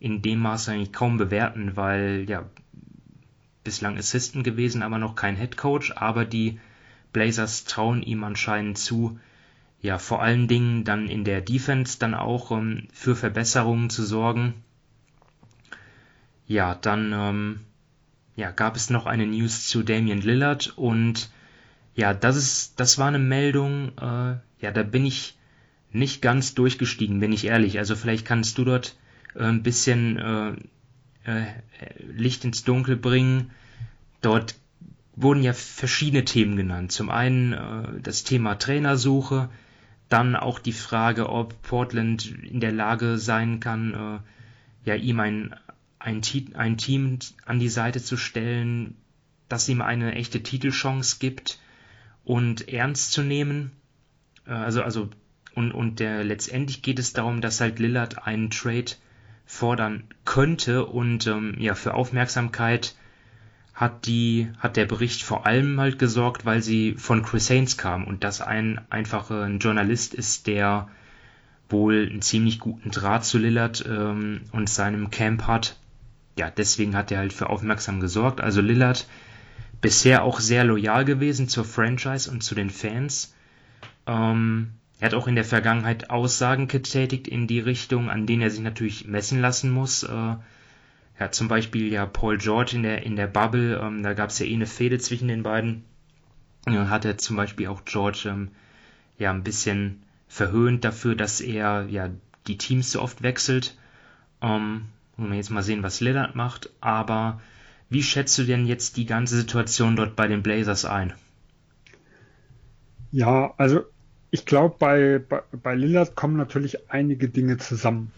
in dem Maße eigentlich kaum bewerten, weil ja bislang Assistant gewesen, aber noch kein Head Coach, aber die Blazers trauen ihm anscheinend zu, ja, vor allen Dingen dann in der Defense dann auch ähm, für Verbesserungen zu sorgen. Ja, dann ähm, ja, gab es noch eine News zu Damian Lillard und ja, das ist, das war eine Meldung, äh, ja, da bin ich nicht ganz durchgestiegen, bin ich ehrlich. Also vielleicht kannst du dort äh, ein bisschen äh, äh, Licht ins Dunkel bringen. Dort wurden ja verschiedene Themen genannt. Zum einen äh, das Thema Trainersuche, dann auch die Frage, ob Portland in der Lage sein kann, äh, ja ihm ein, ein, ein Team an die Seite zu stellen, das ihm eine echte Titelchance gibt und ernst zu nehmen. Äh, also, also, und, und der, letztendlich geht es darum, dass halt Lillard einen Trade fordern könnte. Und ähm, ja, für Aufmerksamkeit hat die, hat der Bericht vor allem halt gesorgt, weil sie von Chris Haynes kam und das ein einfacher Journalist ist, der wohl einen ziemlich guten Draht zu Lillard ähm, und seinem Camp hat. Ja, deswegen hat er halt für Aufmerksam gesorgt. Also Lillard bisher auch sehr loyal gewesen zur Franchise und zu den Fans. Ähm, er hat auch in der Vergangenheit Aussagen getätigt in die Richtung, an denen er sich natürlich messen lassen muss. Äh, ja, zum Beispiel ja Paul George in der, in der Bubble, ähm, da gab es ja eh eine Fehde zwischen den beiden. Ja, hat er zum Beispiel auch George ähm, ja ein bisschen verhöhnt dafür, dass er ja die Teams so oft wechselt. Ähm, wollen wir jetzt mal sehen, was Lillard macht. Aber wie schätzt du denn jetzt die ganze Situation dort bei den Blazers ein? Ja, also ich glaube, bei, bei, bei Lillard kommen natürlich einige Dinge zusammen.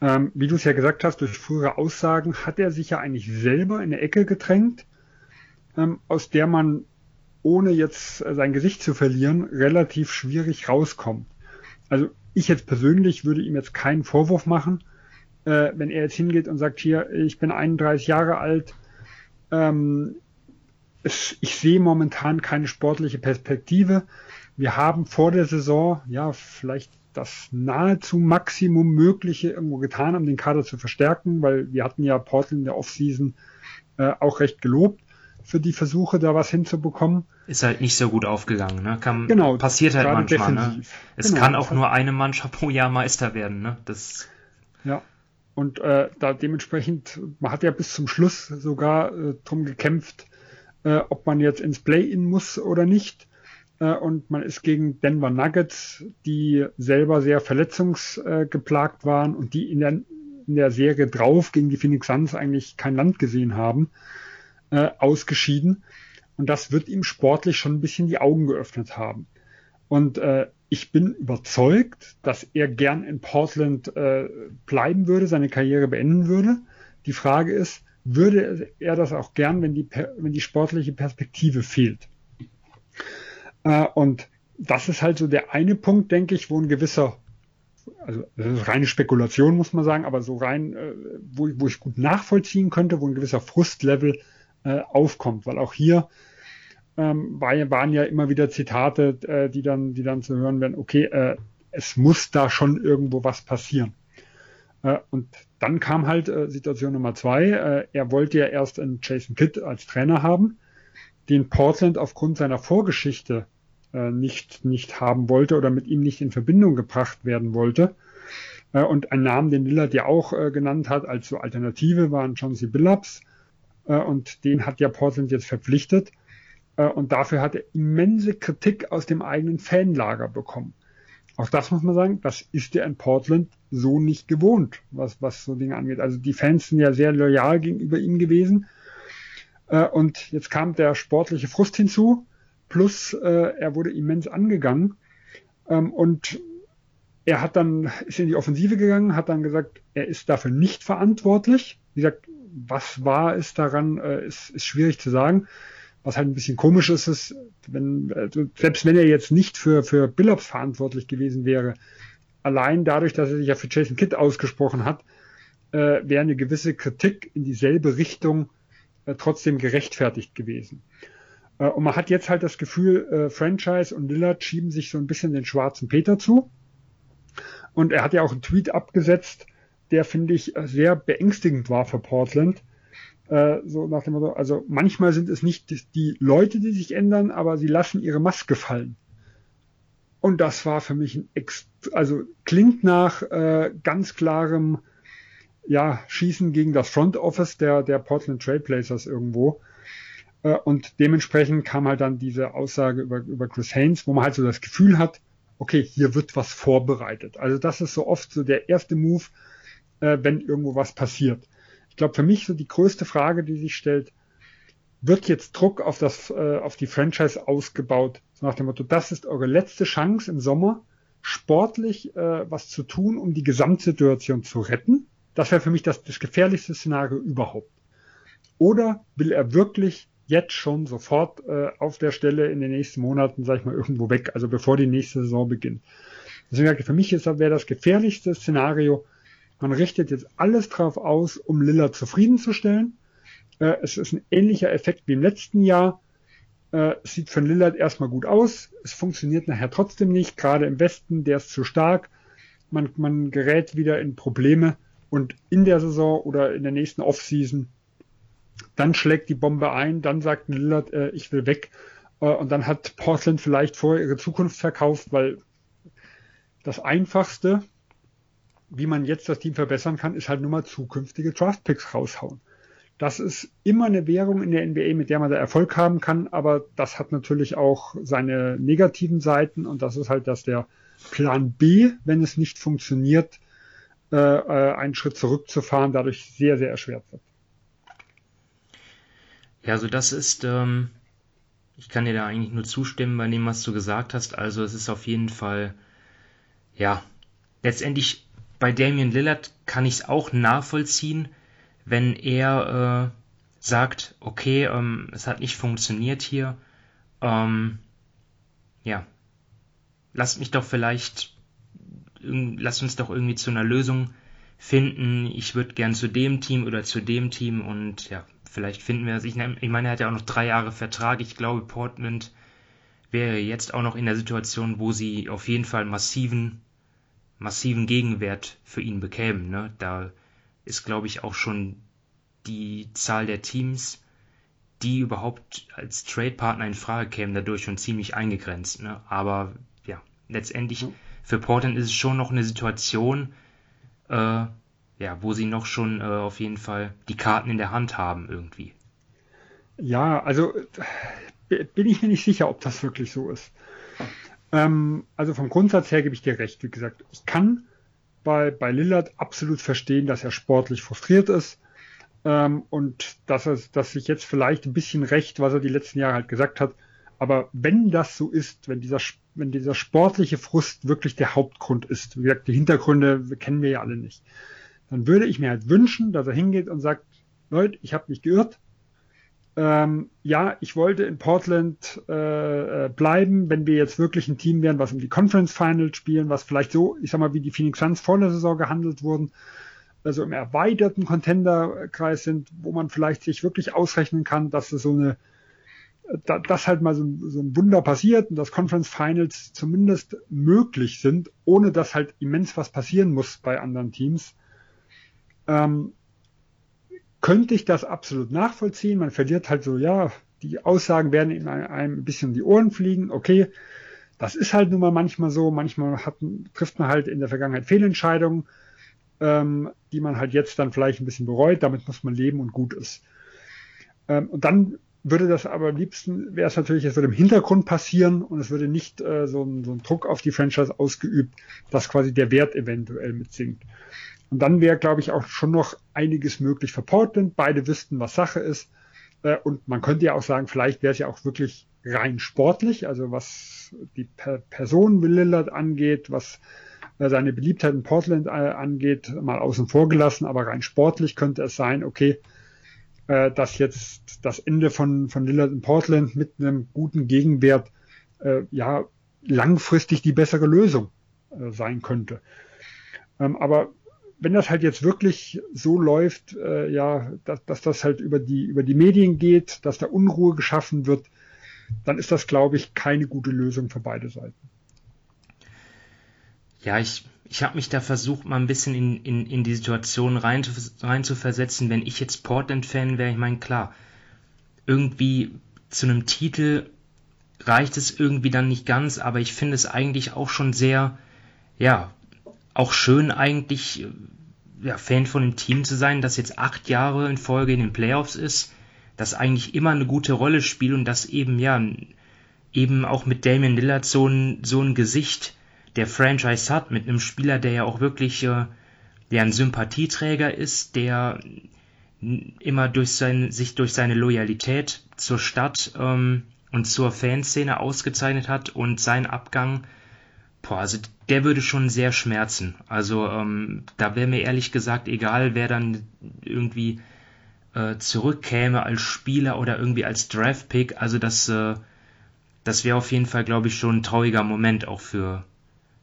Ähm, wie du es ja gesagt hast, durch frühere Aussagen hat er sich ja eigentlich selber in eine Ecke gedrängt, ähm, aus der man, ohne jetzt sein Gesicht zu verlieren, relativ schwierig rauskommt. Also ich jetzt persönlich würde ihm jetzt keinen Vorwurf machen, äh, wenn er jetzt hingeht und sagt, hier, ich bin 31 Jahre alt, ähm, ich sehe momentan keine sportliche Perspektive. Wir haben vor der Saison, ja, vielleicht das nahezu Maximum Mögliche irgendwo getan, um den Kader zu verstärken, weil wir hatten ja Portland in der Offseason äh, auch recht gelobt für die Versuche, da was hinzubekommen. Ist halt nicht so gut aufgegangen, ne? Kann, genau, passiert halt manchmal, ne? Es genau, kann auch nur eine Mannschaft pro Jahr Meister werden, ne? Das ja. Und äh, da dementsprechend, man hat ja bis zum Schluss sogar äh, drum gekämpft, äh, ob man jetzt ins Play-In muss oder nicht. Äh, und man ist gegen Denver Nuggets, die selber sehr verletzungsgeplagt waren und die in der, in der Serie drauf gegen die Phoenix Suns eigentlich kein Land gesehen haben, äh, ausgeschieden. Und das wird ihm sportlich schon ein bisschen die Augen geöffnet haben. Und äh, ich bin überzeugt, dass er gern in Portland äh, bleiben würde, seine Karriere beenden würde. Die Frage ist, würde er das auch gern, wenn die, wenn die sportliche Perspektive fehlt? Äh, und das ist halt so der eine Punkt, denke ich, wo ein gewisser, also das ist reine Spekulation, muss man sagen, aber so rein, äh, wo, wo ich gut nachvollziehen könnte, wo ein gewisser Frustlevel äh, aufkommt, weil auch hier ähm, war, waren ja immer wieder Zitate, äh, die dann, die dann zu hören werden, okay, es muss da schon irgendwo was passieren. Und dann kam halt Situation Nummer zwei. Er wollte ja erst einen Jason Kidd als Trainer haben, den Portland aufgrund seiner Vorgeschichte äh, nicht, nicht haben wollte oder mit ihm nicht in Verbindung gebracht werden wollte. Äh, und ein Name, den Lillard ja auch äh, genannt hat als so Alternative, waren John C. Billups. Äh, und den hat ja Portland jetzt verpflichtet. Äh, und dafür hat er immense Kritik aus dem eigenen Fanlager bekommen. Auch das muss man sagen, das ist er in Portland so nicht gewohnt, was, was so Dinge angeht. Also die Fans sind ja sehr loyal gegenüber ihm gewesen. Äh, und jetzt kam der sportliche Frust hinzu, plus äh, er wurde immens angegangen. Ähm, und er hat dann, ist in die Offensive gegangen, hat dann gesagt, er ist dafür nicht verantwortlich. Wie gesagt, was war es daran, ist, ist schwierig zu sagen. Was halt ein bisschen komisch ist, ist, wenn, also selbst wenn er jetzt nicht für, für Billups verantwortlich gewesen wäre, allein dadurch, dass er sich ja für Jason Kidd ausgesprochen hat, äh, wäre eine gewisse Kritik in dieselbe Richtung äh, trotzdem gerechtfertigt gewesen. Äh, und man hat jetzt halt das Gefühl, äh, Franchise und Lillard schieben sich so ein bisschen den schwarzen Peter zu. Und er hat ja auch einen Tweet abgesetzt, der finde ich sehr beängstigend war für Portland äh, so nach dem Motto, also manchmal sind es nicht die Leute, die sich ändern, aber sie lassen ihre Maske fallen. Und das war für mich ein, Ex also klingt nach äh, ganz klarem, ja, Schießen gegen das Front Office der, der Portland Trailblazers irgendwo. Äh, und dementsprechend kam halt dann diese Aussage über, über Chris Haynes, wo man halt so das Gefühl hat, okay, hier wird was vorbereitet. Also das ist so oft so der erste Move, äh, wenn irgendwo was passiert. Ich glaube, für mich so die größte Frage, die sich stellt, wird jetzt Druck auf das, äh, auf die Franchise ausgebaut, so nach dem Motto, das ist eure letzte Chance im Sommer, sportlich was zu tun, um die Gesamtsituation zu retten. Das wäre für mich das, das gefährlichste Szenario überhaupt. Oder will er wirklich jetzt schon sofort äh, auf der Stelle in den nächsten Monaten, sag ich mal, irgendwo weg, also bevor die nächste Saison beginnt. Deswegen für mich wäre das gefährlichste Szenario, man richtet jetzt alles drauf aus, um Lillard zufriedenzustellen. Äh, es ist ein ähnlicher Effekt wie im letzten Jahr. Äh, es sieht von Lillard erstmal gut aus. Es funktioniert nachher trotzdem nicht. Gerade im Westen, der ist zu stark. Man, man gerät wieder in Probleme. Und in der Saison oder in der nächsten Offseason, dann schlägt die Bombe ein. Dann sagt Lillard, äh, ich will weg. Äh, und dann hat Portland vielleicht vorher ihre Zukunft verkauft, weil das Einfachste, wie man jetzt das Team verbessern kann, ist halt nur mal zukünftige Draftpicks raushauen. Das ist immer eine Währung in der NBA, mit der man da Erfolg haben kann, aber das hat natürlich auch seine negativen Seiten und das ist halt, dass der Plan B, wenn es nicht funktioniert, äh, äh einen Schritt zurückzufahren, dadurch sehr, sehr erschwert wird. Ja, also das ist, ähm, ich kann dir da eigentlich nur zustimmen bei dem, was du gesagt hast. Also es ist auf jeden Fall, ja, letztendlich bei Damian Lillard kann ich es auch nachvollziehen, wenn er äh, sagt, okay, ähm, es hat nicht funktioniert hier. Ähm, ja, lasst mich doch vielleicht, lasst uns doch irgendwie zu einer Lösung finden. Ich würde gern zu dem Team oder zu dem Team und ja, vielleicht finden wir es. Ich, ich meine, er hat ja auch noch drei Jahre Vertrag. Ich glaube, Portland wäre jetzt auch noch in der Situation, wo sie auf jeden Fall massiven, massiven Gegenwert für ihn bekämen. Ne? Da ist, glaube ich, auch schon die Zahl der Teams, die überhaupt als Trade-Partner in Frage kämen, dadurch schon ziemlich eingegrenzt. Ne? Aber ja, letztendlich für Portland ist es schon noch eine Situation, äh, ja, wo sie noch schon äh, auf jeden Fall die Karten in der Hand haben irgendwie. Ja, also bin ich mir nicht sicher, ob das wirklich so ist. Ähm, also vom Grundsatz her gebe ich dir recht. Wie gesagt, ich kann bei, bei Lillard absolut verstehen, dass er sportlich frustriert ist ähm, und dass er dass sich jetzt vielleicht ein bisschen recht, was er die letzten Jahre halt gesagt hat. Aber wenn das so ist, wenn dieser, wenn dieser sportliche Frust wirklich der Hauptgrund ist, wie gesagt, die Hintergründe kennen wir ja alle nicht, dann würde ich mir halt wünschen, dass er hingeht und sagt, Leute, ich habe mich geirrt. Ähm, ja, ich wollte in Portland äh, äh, bleiben, wenn wir jetzt wirklich ein Team wären, was um die Conference Finals spielen, was vielleicht so, ich sag mal, wie die Phoenix Suns vor der Saison gehandelt wurden, also im erweiterten Contender-Kreis sind, wo man vielleicht sich wirklich ausrechnen kann, dass es so eine, da, dass halt mal so, so ein Wunder passiert und dass Conference Finals zumindest möglich sind, ohne dass halt immens was passieren muss bei anderen Teams ähm, könnte ich das absolut nachvollziehen. Man verliert halt so, ja, die Aussagen werden in einem ein bisschen die Ohren fliegen. Okay, das ist halt nun mal manchmal so. Manchmal hat, trifft man halt in der Vergangenheit Fehlentscheidungen, ähm, die man halt jetzt dann vielleicht ein bisschen bereut. Damit muss man leben und gut ist. Ähm, und dann würde das aber am liebsten, wäre es natürlich, es würde im Hintergrund passieren und es würde nicht äh, so, ein, so ein Druck auf die Franchise ausgeübt, dass quasi der Wert eventuell mitsinkt. Und dann wäre, glaube ich, auch schon noch einiges möglich für Portland. Beide wüssten, was Sache ist. Äh, und man könnte ja auch sagen, vielleicht wäre es ja auch wirklich rein sportlich, also was die Person Lillard angeht, was äh, seine Beliebtheit in Portland äh, angeht, mal außen vor gelassen, aber rein sportlich könnte es sein, okay, dass jetzt das Ende von, von Lillard in Portland mit einem guten Gegenwert ja langfristig die bessere Lösung sein könnte. Ähm, aber wenn das halt jetzt wirklich so läuft, äh, ja, dass, dass das halt über die, über die Medien geht, dass da Unruhe geschaffen wird, dann ist das, glaube ich, keine gute Lösung für beide Seiten. Ja, ich, ich habe mich da versucht, mal ein bisschen in, in, in die Situation rein, rein zu versetzen. Wenn ich jetzt Portland-Fan wäre, ich meine, klar, irgendwie zu einem Titel reicht es irgendwie dann nicht ganz, aber ich finde es eigentlich auch schon sehr, ja, auch schön eigentlich, ja, Fan von dem Team zu sein, das jetzt acht Jahre in Folge in den Playoffs ist, das eigentlich immer eine gute Rolle spielt und das eben, ja, eben auch mit Damian Lillard so ein, so ein Gesicht der Franchise hat, mit einem Spieler, der ja auch wirklich, äh, der ein Sympathieträger ist, der immer durch sein, sich durch seine Loyalität zur Stadt ähm, und zur Fanszene ausgezeichnet hat und sein Abgang Boah, also der würde schon sehr schmerzen. Also ähm, da wäre mir ehrlich gesagt egal, wer dann irgendwie äh, zurückkäme als Spieler oder irgendwie als Draftpick. Also das, äh, das wäre auf jeden Fall, glaube ich, schon ein trauriger Moment auch für,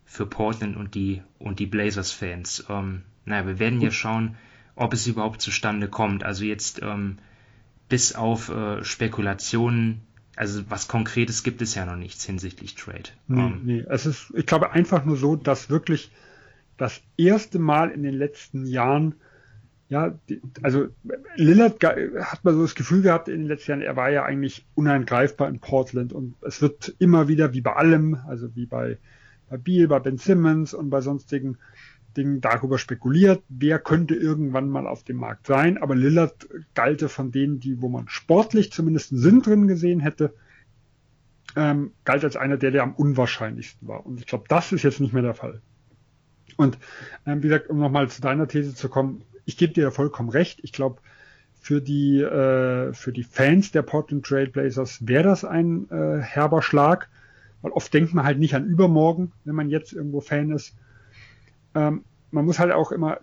für Portland und die, und die Blazers-Fans. Ähm, naja, wir werden ja schauen, ob es überhaupt zustande kommt. Also jetzt ähm, bis auf äh, Spekulationen also was Konkretes gibt es ja noch nichts hinsichtlich Trade. Nee, ähm, nee. Es ist, ich glaube, einfach nur so, dass wirklich das erste Mal in den letzten Jahren, ja, also Lillard hat man so das Gefühl gehabt in den letzten Jahren, er war ja eigentlich unangreifbar in Portland und es wird immer wieder, wie bei allem, also wie bei, bei Beal, bei Ben Simmons und bei sonstigen, Ding darüber spekuliert, wer könnte irgendwann mal auf dem Markt sein. Aber Lillard galte von denen, die, wo man sportlich zumindest einen Sinn drin gesehen hätte, ähm, galt als einer der, der am unwahrscheinlichsten war. Und ich glaube, das ist jetzt nicht mehr der Fall. Und ähm, wie gesagt, um nochmal zu deiner These zu kommen, ich gebe dir ja vollkommen recht. Ich glaube, für die äh, für die Fans der Portland Trail Blazers wäre das ein äh, herber Schlag, weil oft denkt man halt nicht an übermorgen, wenn man jetzt irgendwo Fan ist. Ähm, man muss halt auch immer,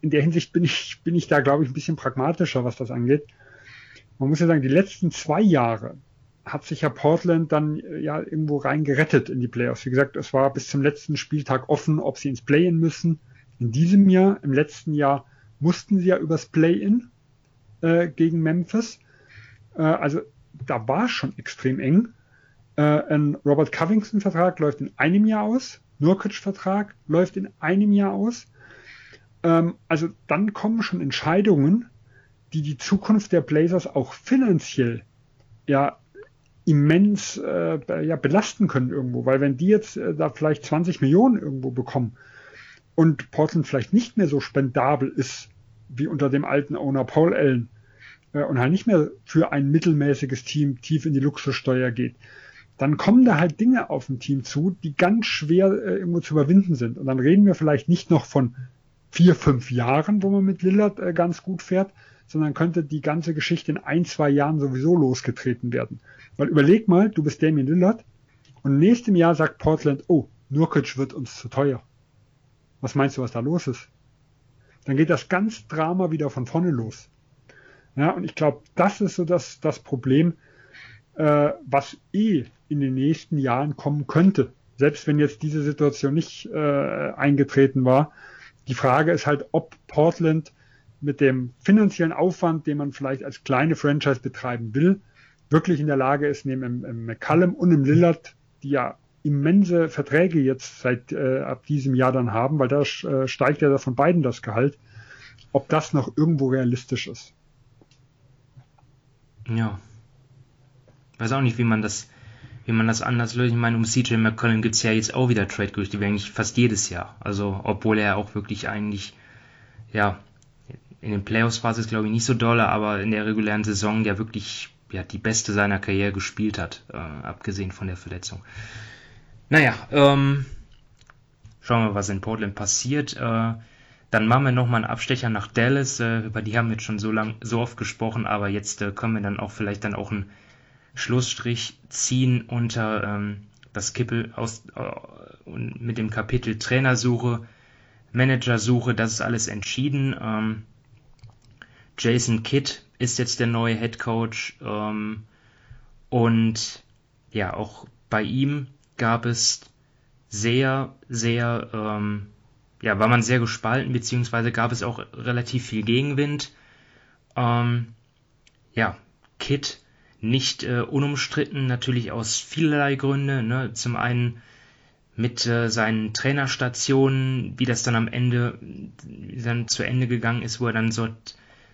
in der Hinsicht bin ich, bin ich da, glaube ich, ein bisschen pragmatischer, was das angeht. Man muss ja sagen, die letzten zwei Jahre hat sich ja Portland dann äh, ja irgendwo rein gerettet in die Playoffs. Wie gesagt, es war bis zum letzten Spieltag offen, ob sie ins Play-In müssen. In diesem Jahr, im letzten Jahr mussten sie ja übers Play-In äh, gegen Memphis. Äh, also da war schon extrem eng. Äh, ein Robert Covington-Vertrag läuft in einem Jahr aus. Nurkic-Vertrag läuft in einem Jahr aus. Ähm, also dann kommen schon Entscheidungen, die die Zukunft der Blazers auch finanziell ja immens äh, ja, belasten können irgendwo, weil wenn die jetzt äh, da vielleicht 20 Millionen irgendwo bekommen und Portland vielleicht nicht mehr so spendabel ist wie unter dem alten Owner Paul Allen äh, und halt nicht mehr für ein mittelmäßiges Team tief in die Luxussteuer geht, dann kommen da halt Dinge auf ein Team zu, die ganz schwer äh, irgendwo zu überwinden sind. Und dann reden wir vielleicht nicht noch von vier, fünf Jahren, wo man mit Lillard äh, ganz gut fährt, sondern könnte die ganze Geschichte in ein, zwei Jahren sowieso losgetreten werden. Weil überleg mal, du bist Damien Lillard und nächstem Jahr sagt Portland, oh, Nurkic wird uns zu teuer. Was meinst du, was da los ist? Dann geht das ganz Drama wieder von vorne los. Ja, und ich glaube, das ist so das, das Problem, äh, was eh in den nächsten Jahren kommen könnte. Selbst wenn jetzt diese Situation nicht äh, eingetreten war. Die Frage ist halt, ob Portland mit dem finanziellen Aufwand, den man vielleicht als kleine Franchise betreiben will, wirklich in der Lage ist, neben im, im McCallum und im Lillard, die ja immense Verträge jetzt seit äh, ab diesem Jahr dann haben, weil da äh, steigt ja von beiden das Gehalt, ob das noch irgendwo realistisch ist. Ja. Weiß auch nicht, wie man das wie man das anders löst. Ich meine, um CJ McCollum gibt es ja jetzt auch wieder Trade-Gerüchte, wie eigentlich fast jedes Jahr. Also, obwohl er auch wirklich eigentlich, ja, in den Playoffs war es, glaube ich, nicht so doll, aber in der regulären Saison ja wirklich ja, die beste seiner Karriere gespielt hat, äh, abgesehen von der Verletzung. Naja, ähm, schauen wir, was in Portland passiert. Äh, dann machen wir nochmal einen Abstecher nach Dallas, äh, über die haben wir jetzt schon so lang, so oft gesprochen, aber jetzt äh, können wir dann auch vielleicht dann auch einen Schlussstrich ziehen unter ähm, das Kippel aus äh, mit dem Kapitel Trainersuche, Managersuche, das ist alles entschieden. Ähm, Jason Kidd ist jetzt der neue Head Coach ähm, und ja, auch bei ihm gab es sehr, sehr, ähm, ja, war man sehr gespalten, beziehungsweise gab es auch relativ viel Gegenwind. Ähm, ja, Kit nicht äh, unumstritten, natürlich aus vielerlei Gründe. Ne? Zum einen mit äh, seinen Trainerstationen, wie das dann am Ende dann zu Ende gegangen ist, wo er dann so,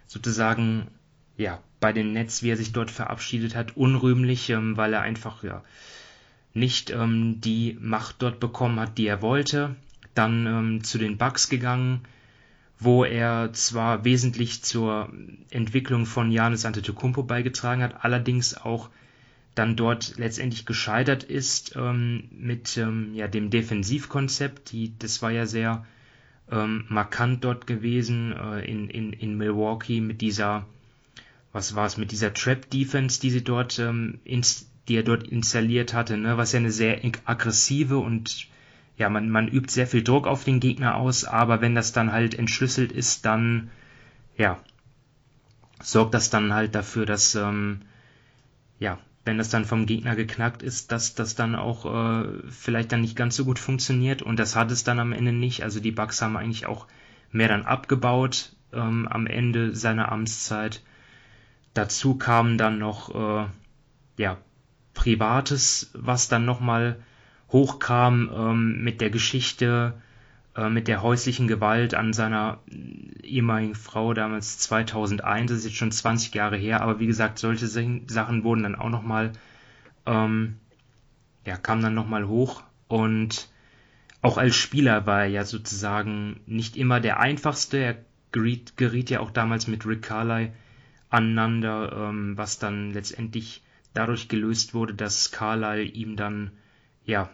sozusagen ja bei den Nets, wie er sich dort verabschiedet hat, unrühmlich, ähm, weil er einfach ja nicht ähm, die Macht dort bekommen hat, die er wollte. Dann ähm, zu den Bucks gegangen, wo er zwar wesentlich zur Entwicklung von Janis Antetokounmpo beigetragen hat, allerdings auch dann dort letztendlich gescheitert ist ähm, mit ähm, ja, dem Defensivkonzept. Die, das war ja sehr ähm, markant dort gewesen äh, in, in, in Milwaukee mit dieser, was war es, mit dieser Trap Defense, die sie dort, ähm, ins, die er dort installiert hatte, ne, was ja eine sehr aggressive und ja, man, man übt sehr viel Druck auf den Gegner aus, aber wenn das dann halt entschlüsselt ist, dann, ja, sorgt das dann halt dafür, dass, ähm, ja, wenn das dann vom Gegner geknackt ist, dass das dann auch äh, vielleicht dann nicht ganz so gut funktioniert und das hat es dann am Ende nicht. Also die Bugs haben eigentlich auch mehr dann abgebaut ähm, am Ende seiner Amtszeit. Dazu kam dann noch äh, ja Privates, was dann nochmal hochkam ähm, mit der Geschichte, äh, mit der häuslichen Gewalt an seiner ehemaligen Frau damals 2001, das ist jetzt schon 20 Jahre her, aber wie gesagt, solche Sachen wurden dann auch nochmal, ähm, ja, kamen dann nochmal hoch und auch als Spieler war er ja sozusagen nicht immer der einfachste. Er geriet, geriet ja auch damals mit Rick Carly aneinander, ähm, was dann letztendlich dadurch gelöst wurde, dass Carlyle ihm dann ja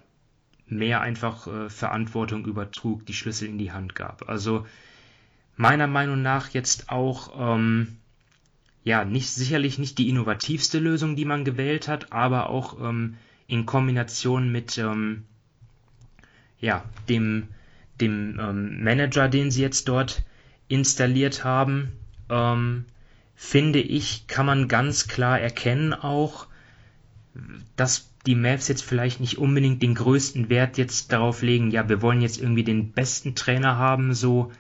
mehr einfach äh, Verantwortung übertrug, die Schlüssel in die Hand gab. Also meiner Meinung nach jetzt auch ähm, ja nicht sicherlich nicht die innovativste Lösung, die man gewählt hat, aber auch ähm, in Kombination mit ähm, ja dem dem ähm, Manager, den sie jetzt dort installiert haben, ähm, finde ich, kann man ganz klar erkennen auch, dass die Mavs jetzt vielleicht nicht unbedingt den größten Wert jetzt darauf legen, ja, wir wollen jetzt irgendwie den besten Trainer haben, so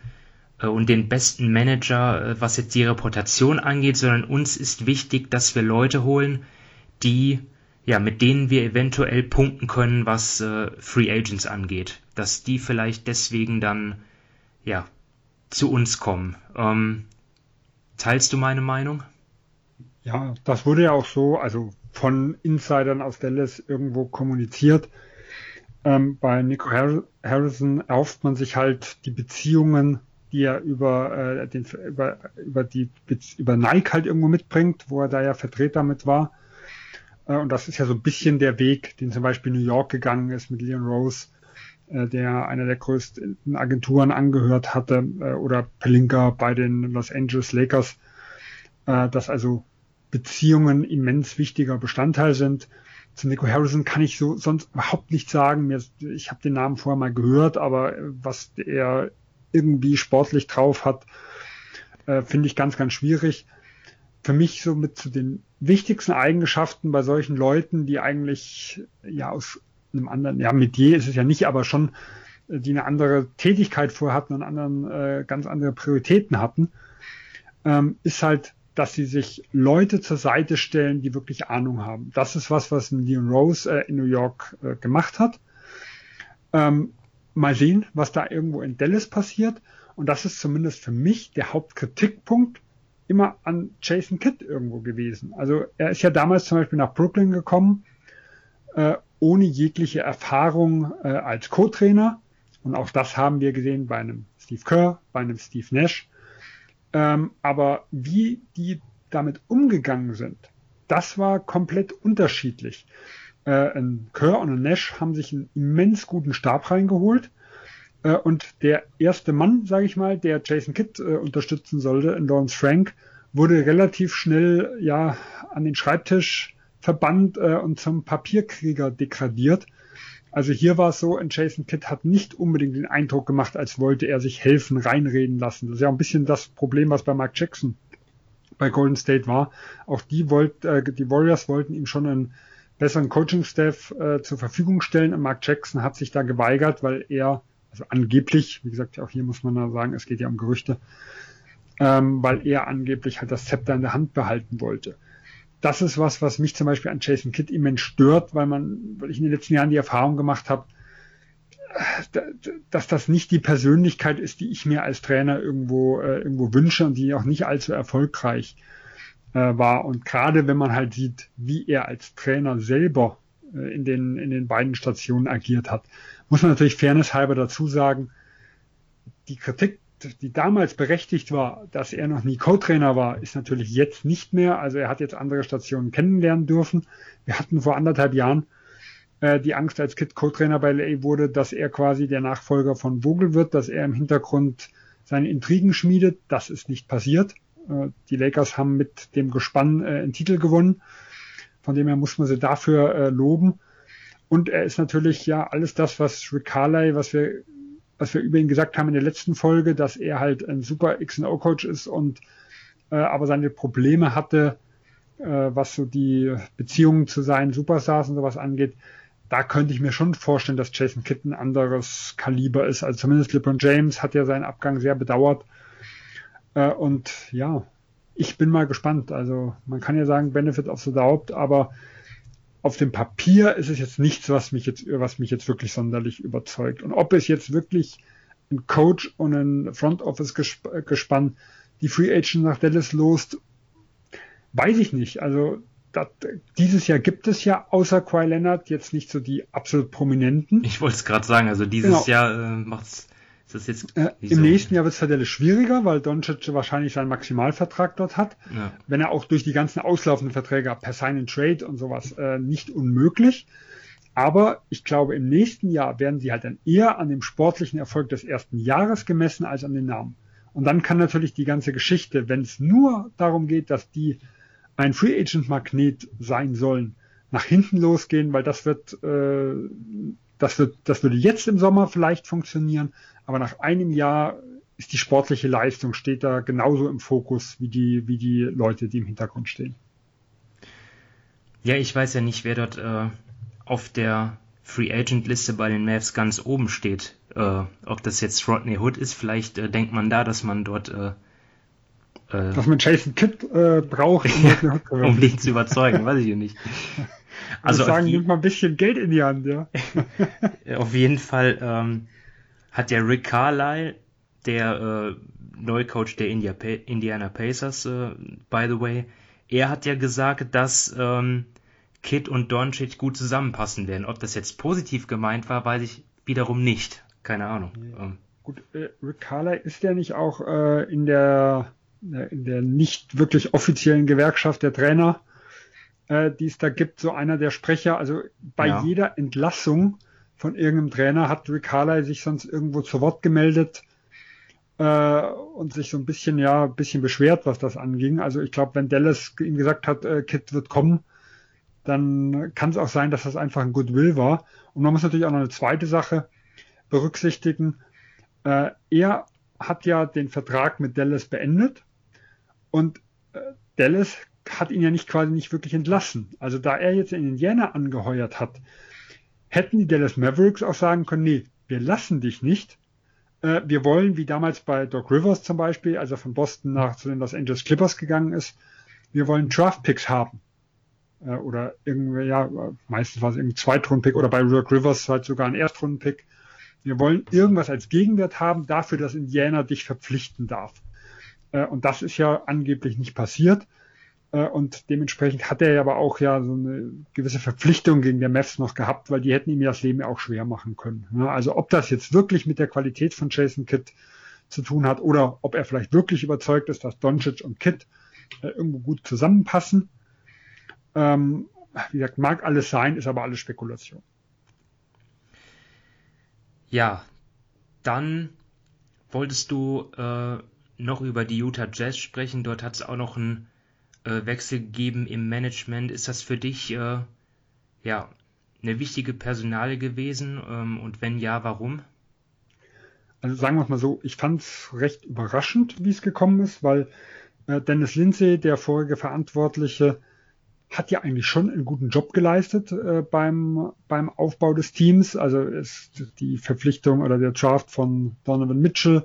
äh, und den besten Manager, äh, was jetzt die Reputation angeht, sondern uns ist wichtig, dass wir Leute holen, die ja, mit denen wir eventuell punkten können, was äh, Free Agents angeht, dass die vielleicht deswegen dann ja zu uns kommen. Ähm, Teilst du meine Meinung? Ja, das wurde ja auch so, also von Insidern aus Dallas irgendwo kommuniziert. Ähm, bei Nico Harrison erhofft man sich halt die Beziehungen, die er über, äh, den, über, über, die, über Nike halt irgendwo mitbringt, wo er da ja Vertreter mit war. Äh, und das ist ja so ein bisschen der Weg, den zum Beispiel New York gegangen ist mit Leon Rose, äh, der einer der größten Agenturen angehört hatte, äh, oder Pelinka bei den Los Angeles Lakers, äh, dass also Beziehungen immens wichtiger Bestandteil sind. Zu Nico Harrison kann ich so sonst überhaupt nicht sagen. Ich habe den Namen vorher mal gehört, aber was er irgendwie sportlich drauf hat, äh, finde ich ganz, ganz schwierig. Für mich so mit zu den wichtigsten Eigenschaften bei solchen Leuten, die eigentlich ja aus einem anderen, ja, Metier ist es ja nicht, aber schon, äh, die eine andere Tätigkeit vorhatten und anderen, äh, ganz andere Prioritäten hatten, ähm, ist halt, dass sie sich Leute zur Seite stellen, die wirklich Ahnung haben. Das ist was, was Leon Rose äh, in New York äh, gemacht hat. Ähm, mal sehen, was da irgendwo in Dallas passiert. Und das ist zumindest für mich der Hauptkritikpunkt immer an Jason Kidd irgendwo gewesen. Also er ist ja damals zum Beispiel nach Brooklyn gekommen äh, ohne jegliche Erfahrung äh, als Co-Trainer. Und auch das haben wir gesehen bei einem Steve Kerr, bei einem Steve Nash. Ähm, aber wie die damit umgegangen sind, das war komplett unterschiedlich. Äh, ein Kerr und ein Nash haben sich einen immens guten Stab reingeholt. Äh, und der erste Mann, sage ich mal, der Jason Kidd äh, unterstützen sollte, in Lawrence Frank, wurde relativ schnell ja an den Schreibtisch verbannt äh, und zum Papierkrieger degradiert. Also hier war es so, ein Jason Kidd hat nicht unbedingt den Eindruck gemacht, als wollte er sich helfen, reinreden lassen. Das ist ja ein bisschen das Problem, was bei Mark Jackson bei Golden State war. Auch die wollt, äh, die Warriors wollten ihm schon einen besseren Coaching-Staff äh, zur Verfügung stellen und Mark Jackson hat sich da geweigert, weil er, also angeblich, wie gesagt, auch hier muss man da sagen, es geht ja um Gerüchte, ähm, weil er angeblich halt das Zepter in der Hand behalten wollte das ist was, was mich zum Beispiel an Jason Kidd immens stört, weil man, weil ich in den letzten Jahren die Erfahrung gemacht habe, dass das nicht die Persönlichkeit ist, die ich mir als Trainer irgendwo äh, irgendwo wünsche und die auch nicht allzu erfolgreich äh, war. Und gerade wenn man halt sieht, wie er als Trainer selber äh, in den in den beiden Stationen agiert hat, muss man natürlich fairnesshalber dazu sagen, die Kritik die damals berechtigt war, dass er noch nie Co-Trainer war, ist natürlich jetzt nicht mehr. Also er hat jetzt andere Stationen kennenlernen dürfen. Wir hatten vor anderthalb Jahren äh, die Angst, als Kid Co-Trainer bei LA wurde, dass er quasi der Nachfolger von Vogel wird, dass er im Hintergrund seine Intrigen schmiedet. Das ist nicht passiert. Äh, die Lakers haben mit dem Gespann äh, einen Titel gewonnen. Von dem her muss man sie dafür äh, loben. Und er ist natürlich ja alles das, was Rick Carley, was wir was wir über ihn gesagt haben in der letzten Folge, dass er halt ein super X&O-Coach ist und äh, aber seine Probleme hatte, äh, was so die Beziehungen zu seinen Superstars und sowas angeht. Da könnte ich mir schon vorstellen, dass Jason Kidd ein anderes Kaliber ist. Also zumindest LeBron James hat ja seinen Abgang sehr bedauert. Äh, und ja, ich bin mal gespannt. Also man kann ja sagen, Benefit of the Doubt, aber auf dem Papier ist es jetzt nichts, was mich jetzt, was mich jetzt wirklich sonderlich überzeugt. Und ob es jetzt wirklich ein Coach und ein Front Office Gespann die Free Agent nach Dallas lost, weiß ich nicht. Also das, dieses Jahr gibt es ja außer Kawhi Leonard jetzt nicht so die absolut prominenten. Ich wollte es gerade sagen, also dieses genau. Jahr äh, macht's ist das jetzt äh, Im so? nächsten Jahr wird es tatsächlich schwieriger, weil Doncic wahrscheinlich seinen Maximalvertrag dort hat. Ja. Wenn er auch durch die ganzen auslaufenden Verträge per Sign and Trade und sowas äh, nicht unmöglich. Aber ich glaube, im nächsten Jahr werden sie halt dann eher an dem sportlichen Erfolg des ersten Jahres gemessen als an den Namen. Und dann kann natürlich die ganze Geschichte, wenn es nur darum geht, dass die ein Free Agent Magnet sein sollen, nach hinten losgehen, weil das wird, äh, das wird, das würde jetzt im Sommer vielleicht funktionieren, aber nach einem Jahr ist die sportliche Leistung steht da genauso im Fokus wie die, wie die Leute, die im Hintergrund stehen. Ja, ich weiß ja nicht, wer dort äh, auf der Free Agent Liste bei den Mavs ganz oben steht. Äh, ob das jetzt Rodney Hood ist, vielleicht äh, denkt man da, dass man dort äh, äh dass man Jason Kidd äh, braucht, um, um den zu überzeugen, weiß ich nicht. Also sagen, nimmt mal ein bisschen Geld in die Hand, ja. auf jeden Fall ähm, hat der Rick Carlisle, der äh, Neucoach der India Indiana Pacers, äh, by the way, er hat ja gesagt, dass ähm, Kid und Doncic gut zusammenpassen werden. Ob das jetzt positiv gemeint war, weiß ich wiederum nicht. Keine Ahnung. Ja. Ähm. Gut, äh, Rick Carlisle ist ja nicht auch äh, in der äh, in der nicht wirklich offiziellen Gewerkschaft der Trainer, äh, die es da gibt, so einer der Sprecher. Also bei ja. jeder Entlassung von irgendeinem Trainer hat Rick Carlisle sich sonst irgendwo zu Wort gemeldet äh, und sich so ein bisschen, ja, ein bisschen beschwert, was das anging. Also ich glaube, wenn Dallas ihm gesagt hat, äh, Kid wird kommen, dann kann es auch sein, dass das einfach ein Goodwill war. Und man muss natürlich auch noch eine zweite Sache berücksichtigen. Äh, er hat ja den Vertrag mit Dallas beendet und äh, Dallas hat ihn ja nicht quasi nicht wirklich entlassen. Also da er jetzt in Indiana angeheuert hat, hätten die Dallas Mavericks auch sagen können, nee, wir lassen dich nicht. Äh, wir wollen, wie damals bei Doc Rivers zum Beispiel, als er von Boston nach zu den Los Angeles Clippers gegangen ist, wir wollen Draft Picks haben. Äh, oder irgendwie, ja, meistens war es irgendwie Zweitrundpick oder bei Doc Rivers halt sogar ein Erstrundenpick. Wir wollen irgendwas als Gegenwert haben dafür, dass Indiana dich verpflichten darf. Äh, und das ist ja angeblich nicht passiert. Äh, und dementsprechend hat er aber auch ja so eine gewisse Verpflichtung gegen der Mavs noch gehabt, weil die hätten ihm ja das Leben auch schwer machen können. Also ob das jetzt wirklich mit der Qualität von Jason Kidd zu tun hat oder ob er vielleicht wirklich überzeugt ist, dass Doncic und Kidd äh, irgendwo gut zusammenpassen. Ähm, wie gesagt, mag alles sein, ist aber alles Spekulation. Ja, dann wolltest du äh, noch über die Utah Jazz sprechen. Dort hat es auch noch ein äh, Wechsel gegeben im Management. Ist das für dich äh, ja eine wichtige Personale gewesen? Ähm, und wenn ja, warum? Also sagen wir es mal so, ich fand es recht überraschend, wie es gekommen ist, weil äh, Dennis Lindsay, der vorige Verantwortliche, hat ja eigentlich schon einen guten Job geleistet äh, beim, beim Aufbau des Teams. Also ist die Verpflichtung oder der Draft von Donovan Mitchell,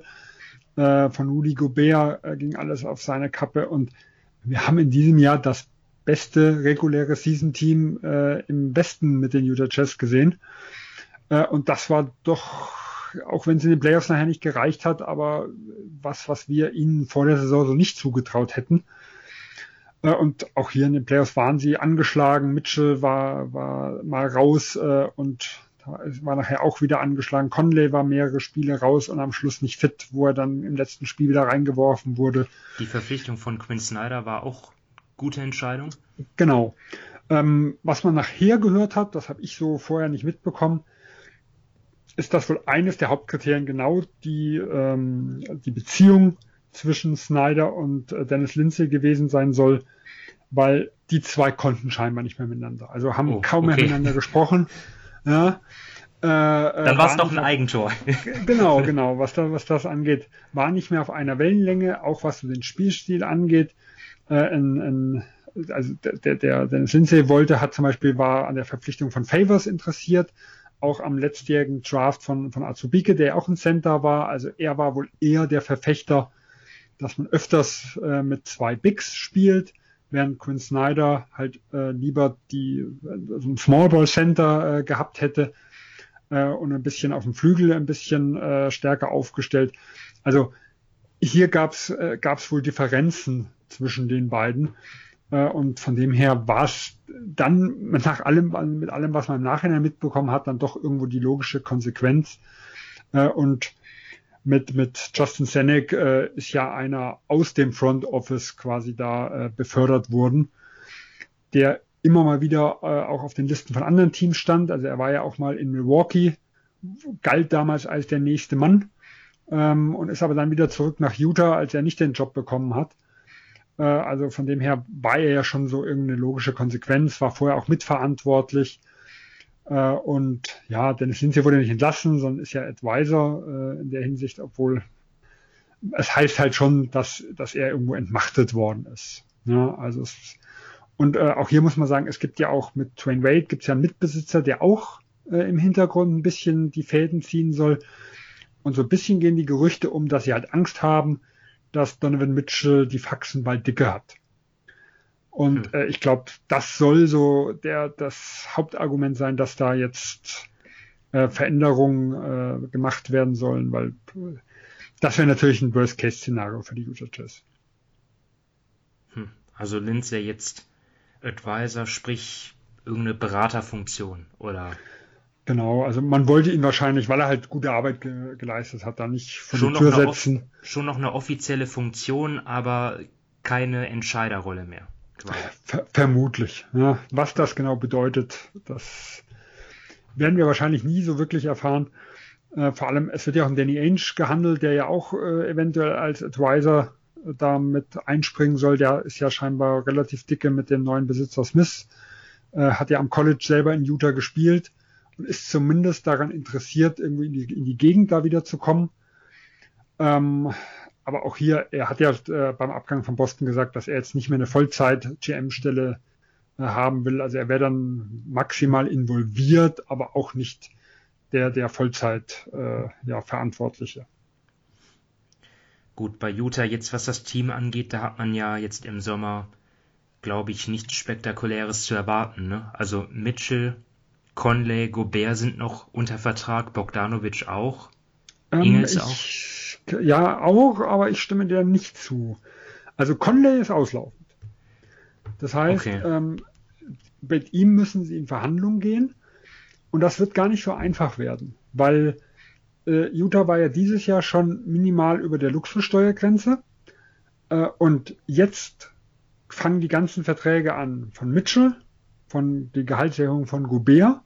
äh, von Rudy Gobert äh, ging alles auf seine Kappe und wir haben in diesem Jahr das beste reguläre Season-Team äh, im Westen mit den Utah Jazz gesehen. Äh, und das war doch, auch wenn es in den Playoffs nachher nicht gereicht hat, aber was, was wir ihnen vor der Saison so nicht zugetraut hätten. Äh, und auch hier in den Playoffs waren sie angeschlagen. Mitchell war, war mal raus äh, und war nachher auch wieder angeschlagen. Conley war mehrere Spiele raus und am Schluss nicht fit, wo er dann im letzten Spiel wieder reingeworfen wurde. Die Verpflichtung von Quinn Snyder war auch gute Entscheidung. Genau. Ähm, was man nachher gehört hat, das habe ich so vorher nicht mitbekommen, ist das wohl eines der Hauptkriterien genau die, ähm, die Beziehung zwischen Snyder und äh, Dennis Lindsay gewesen sein soll, weil die zwei konnten scheinbar nicht mehr miteinander. Also haben oh, kaum okay. miteinander gesprochen. Ja, äh, äh Dann war es doch ein Eigentor. genau, genau, was, da, was das angeht. War nicht mehr auf einer Wellenlänge, auch was den Spielstil angeht. Äh, in, in, also der, der, der Sensei wollte, hat zum Beispiel, war an der Verpflichtung von Favors interessiert, auch am letztjährigen Draft von, von Azubike, der auch ein Center war. Also er war wohl eher der Verfechter, dass man öfters äh, mit zwei Bigs spielt während Quinn Snyder halt äh, lieber die also ein Small Ball Center äh, gehabt hätte äh, und ein bisschen auf dem Flügel ein bisschen äh, stärker aufgestellt. Also hier gab's äh, gab's wohl Differenzen zwischen den beiden Äh, und von dem her war es dann nach allem, mit allem, was man im Nachhinein mitbekommen hat, dann doch irgendwo die logische Konsequenz. Äh, und mit, mit Justin Senek äh, ist ja einer aus dem Front Office quasi da äh, befördert worden, der immer mal wieder äh, auch auf den Listen von anderen Teams stand. Also er war ja auch mal in Milwaukee, galt damals als der nächste Mann ähm, und ist aber dann wieder zurück nach Utah, als er nicht den Job bekommen hat. Äh, also von dem her war er ja schon so irgendeine logische Konsequenz, war vorher auch mitverantwortlich. Äh, und ja, Dennis Lindsay wurde nicht entlassen, sondern ist ja Advisor äh, in der Hinsicht, obwohl es heißt halt schon, dass, dass er irgendwo entmachtet worden ist. Ja, also es, und äh, auch hier muss man sagen, es gibt ja auch mit Twain Wade gibt es ja einen Mitbesitzer, der auch äh, im Hintergrund ein bisschen die Fäden ziehen soll. Und so ein bisschen gehen die Gerüchte um, dass sie halt Angst haben, dass Donovan Mitchell die Faxen bald dicke hat. Und hm. äh, ich glaube, das soll so der das Hauptargument sein, dass da jetzt äh, Veränderungen äh, gemacht werden sollen, weil äh, das wäre natürlich ein Worst-Case-Szenario für die Utah Jazz. Hm. Also Lindsay jetzt Advisor, sprich irgendeine Beraterfunktion oder Genau, also man wollte ihn wahrscheinlich, weil er halt gute Arbeit ge geleistet hat, da nicht vor schon die Tür setzen. Schon noch eine offizielle Funktion, aber keine Entscheiderrolle mehr. Ver vermutlich. Ja. Was das genau bedeutet, das werden wir wahrscheinlich nie so wirklich erfahren. Äh, vor allem, es wird ja auch um Danny Ainge gehandelt, der ja auch äh, eventuell als Advisor äh, da mit einspringen soll. Der ist ja scheinbar relativ dicke mit dem neuen Besitzer Smith. Äh, hat ja am College selber in Utah gespielt und ist zumindest daran interessiert, irgendwie in die, in die Gegend da wieder zu kommen. Ähm, aber auch hier, er hat ja äh, beim Abgang von Boston gesagt, dass er jetzt nicht mehr eine Vollzeit-GM-Stelle äh, haben will. Also er wäre dann maximal involviert, aber auch nicht der, der Vollzeit äh, ja, Verantwortliche. Gut, bei Utah jetzt, was das Team angeht, da hat man ja jetzt im Sommer, glaube ich, nichts Spektakuläres zu erwarten. Ne? Also Mitchell, Conley, Gobert sind noch unter Vertrag, Bogdanovic auch, ähm, Ingels auch. Ja, auch, aber ich stimme dir nicht zu. Also Conley ist auslaufend. Das heißt, okay. ähm, mit ihm müssen sie in Verhandlungen gehen und das wird gar nicht so einfach werden, weil äh, Utah war ja dieses Jahr schon minimal über der Luxussteuergrenze äh, und jetzt fangen die ganzen Verträge an von Mitchell, von die Gehaltserhöhung von Gobert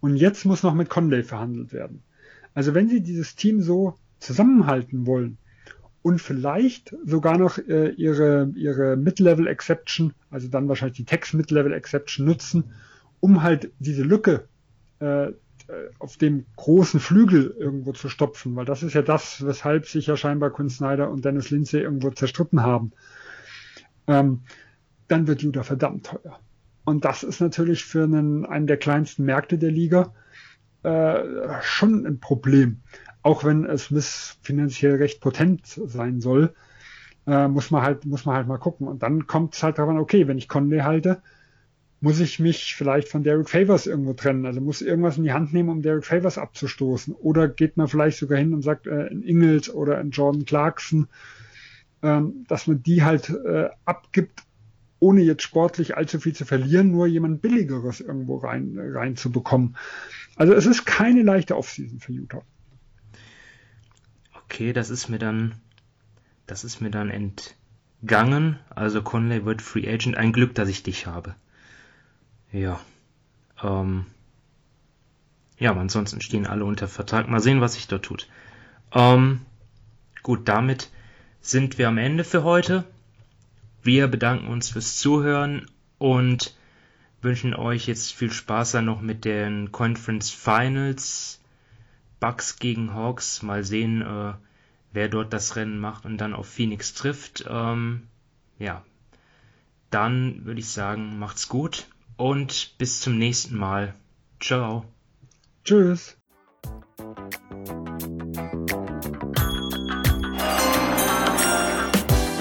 und jetzt muss noch mit Conley verhandelt werden. Also wenn Sie dieses Team so zusammenhalten wollen und vielleicht sogar noch äh, ihre, ihre Mid-Level Exception, also dann wahrscheinlich die Text Mid-Level Exception nutzen, um halt diese Lücke äh, auf dem großen Flügel irgendwo zu stopfen, weil das ist ja das, weshalb sich ja scheinbar Quinn Snyder und Dennis Lindsay irgendwo zerstritten haben. Ähm, dann wird Judah verdammt teuer. Und das ist natürlich für einen, einen der kleinsten Märkte der Liga äh, schon ein Problem. Auch wenn es Miss finanziell recht potent sein soll, äh, muss man halt, muss man halt mal gucken. Und dann kommt es halt daran, okay, wenn ich Conley halte, muss ich mich vielleicht von Derek Favors irgendwo trennen. Also muss irgendwas in die Hand nehmen, um Derek Favors abzustoßen. Oder geht man vielleicht sogar hin und sagt, äh, in Ingles oder in Jordan Clarkson, ähm, dass man die halt äh, abgibt, ohne jetzt sportlich allzu viel zu verlieren, nur jemand Billigeres irgendwo rein, rein zu bekommen. Also es ist keine leichte Offseason für Utah. Okay, das ist mir dann, das ist mir dann entgangen. Also Conley wird Free Agent. Ein Glück, dass ich dich habe. Ja. Ähm, ja, aber ansonsten stehen alle unter Vertrag. Mal sehen, was sich dort tut. Ähm, gut, damit sind wir am Ende für heute. Wir bedanken uns fürs Zuhören und wünschen euch jetzt viel Spaß dann noch mit den Conference Finals. Bucks gegen Hawks. Mal sehen, äh, wer dort das Rennen macht und dann auf Phoenix trifft. Ähm, ja, dann würde ich sagen, macht's gut und bis zum nächsten Mal. Ciao. Tschüss.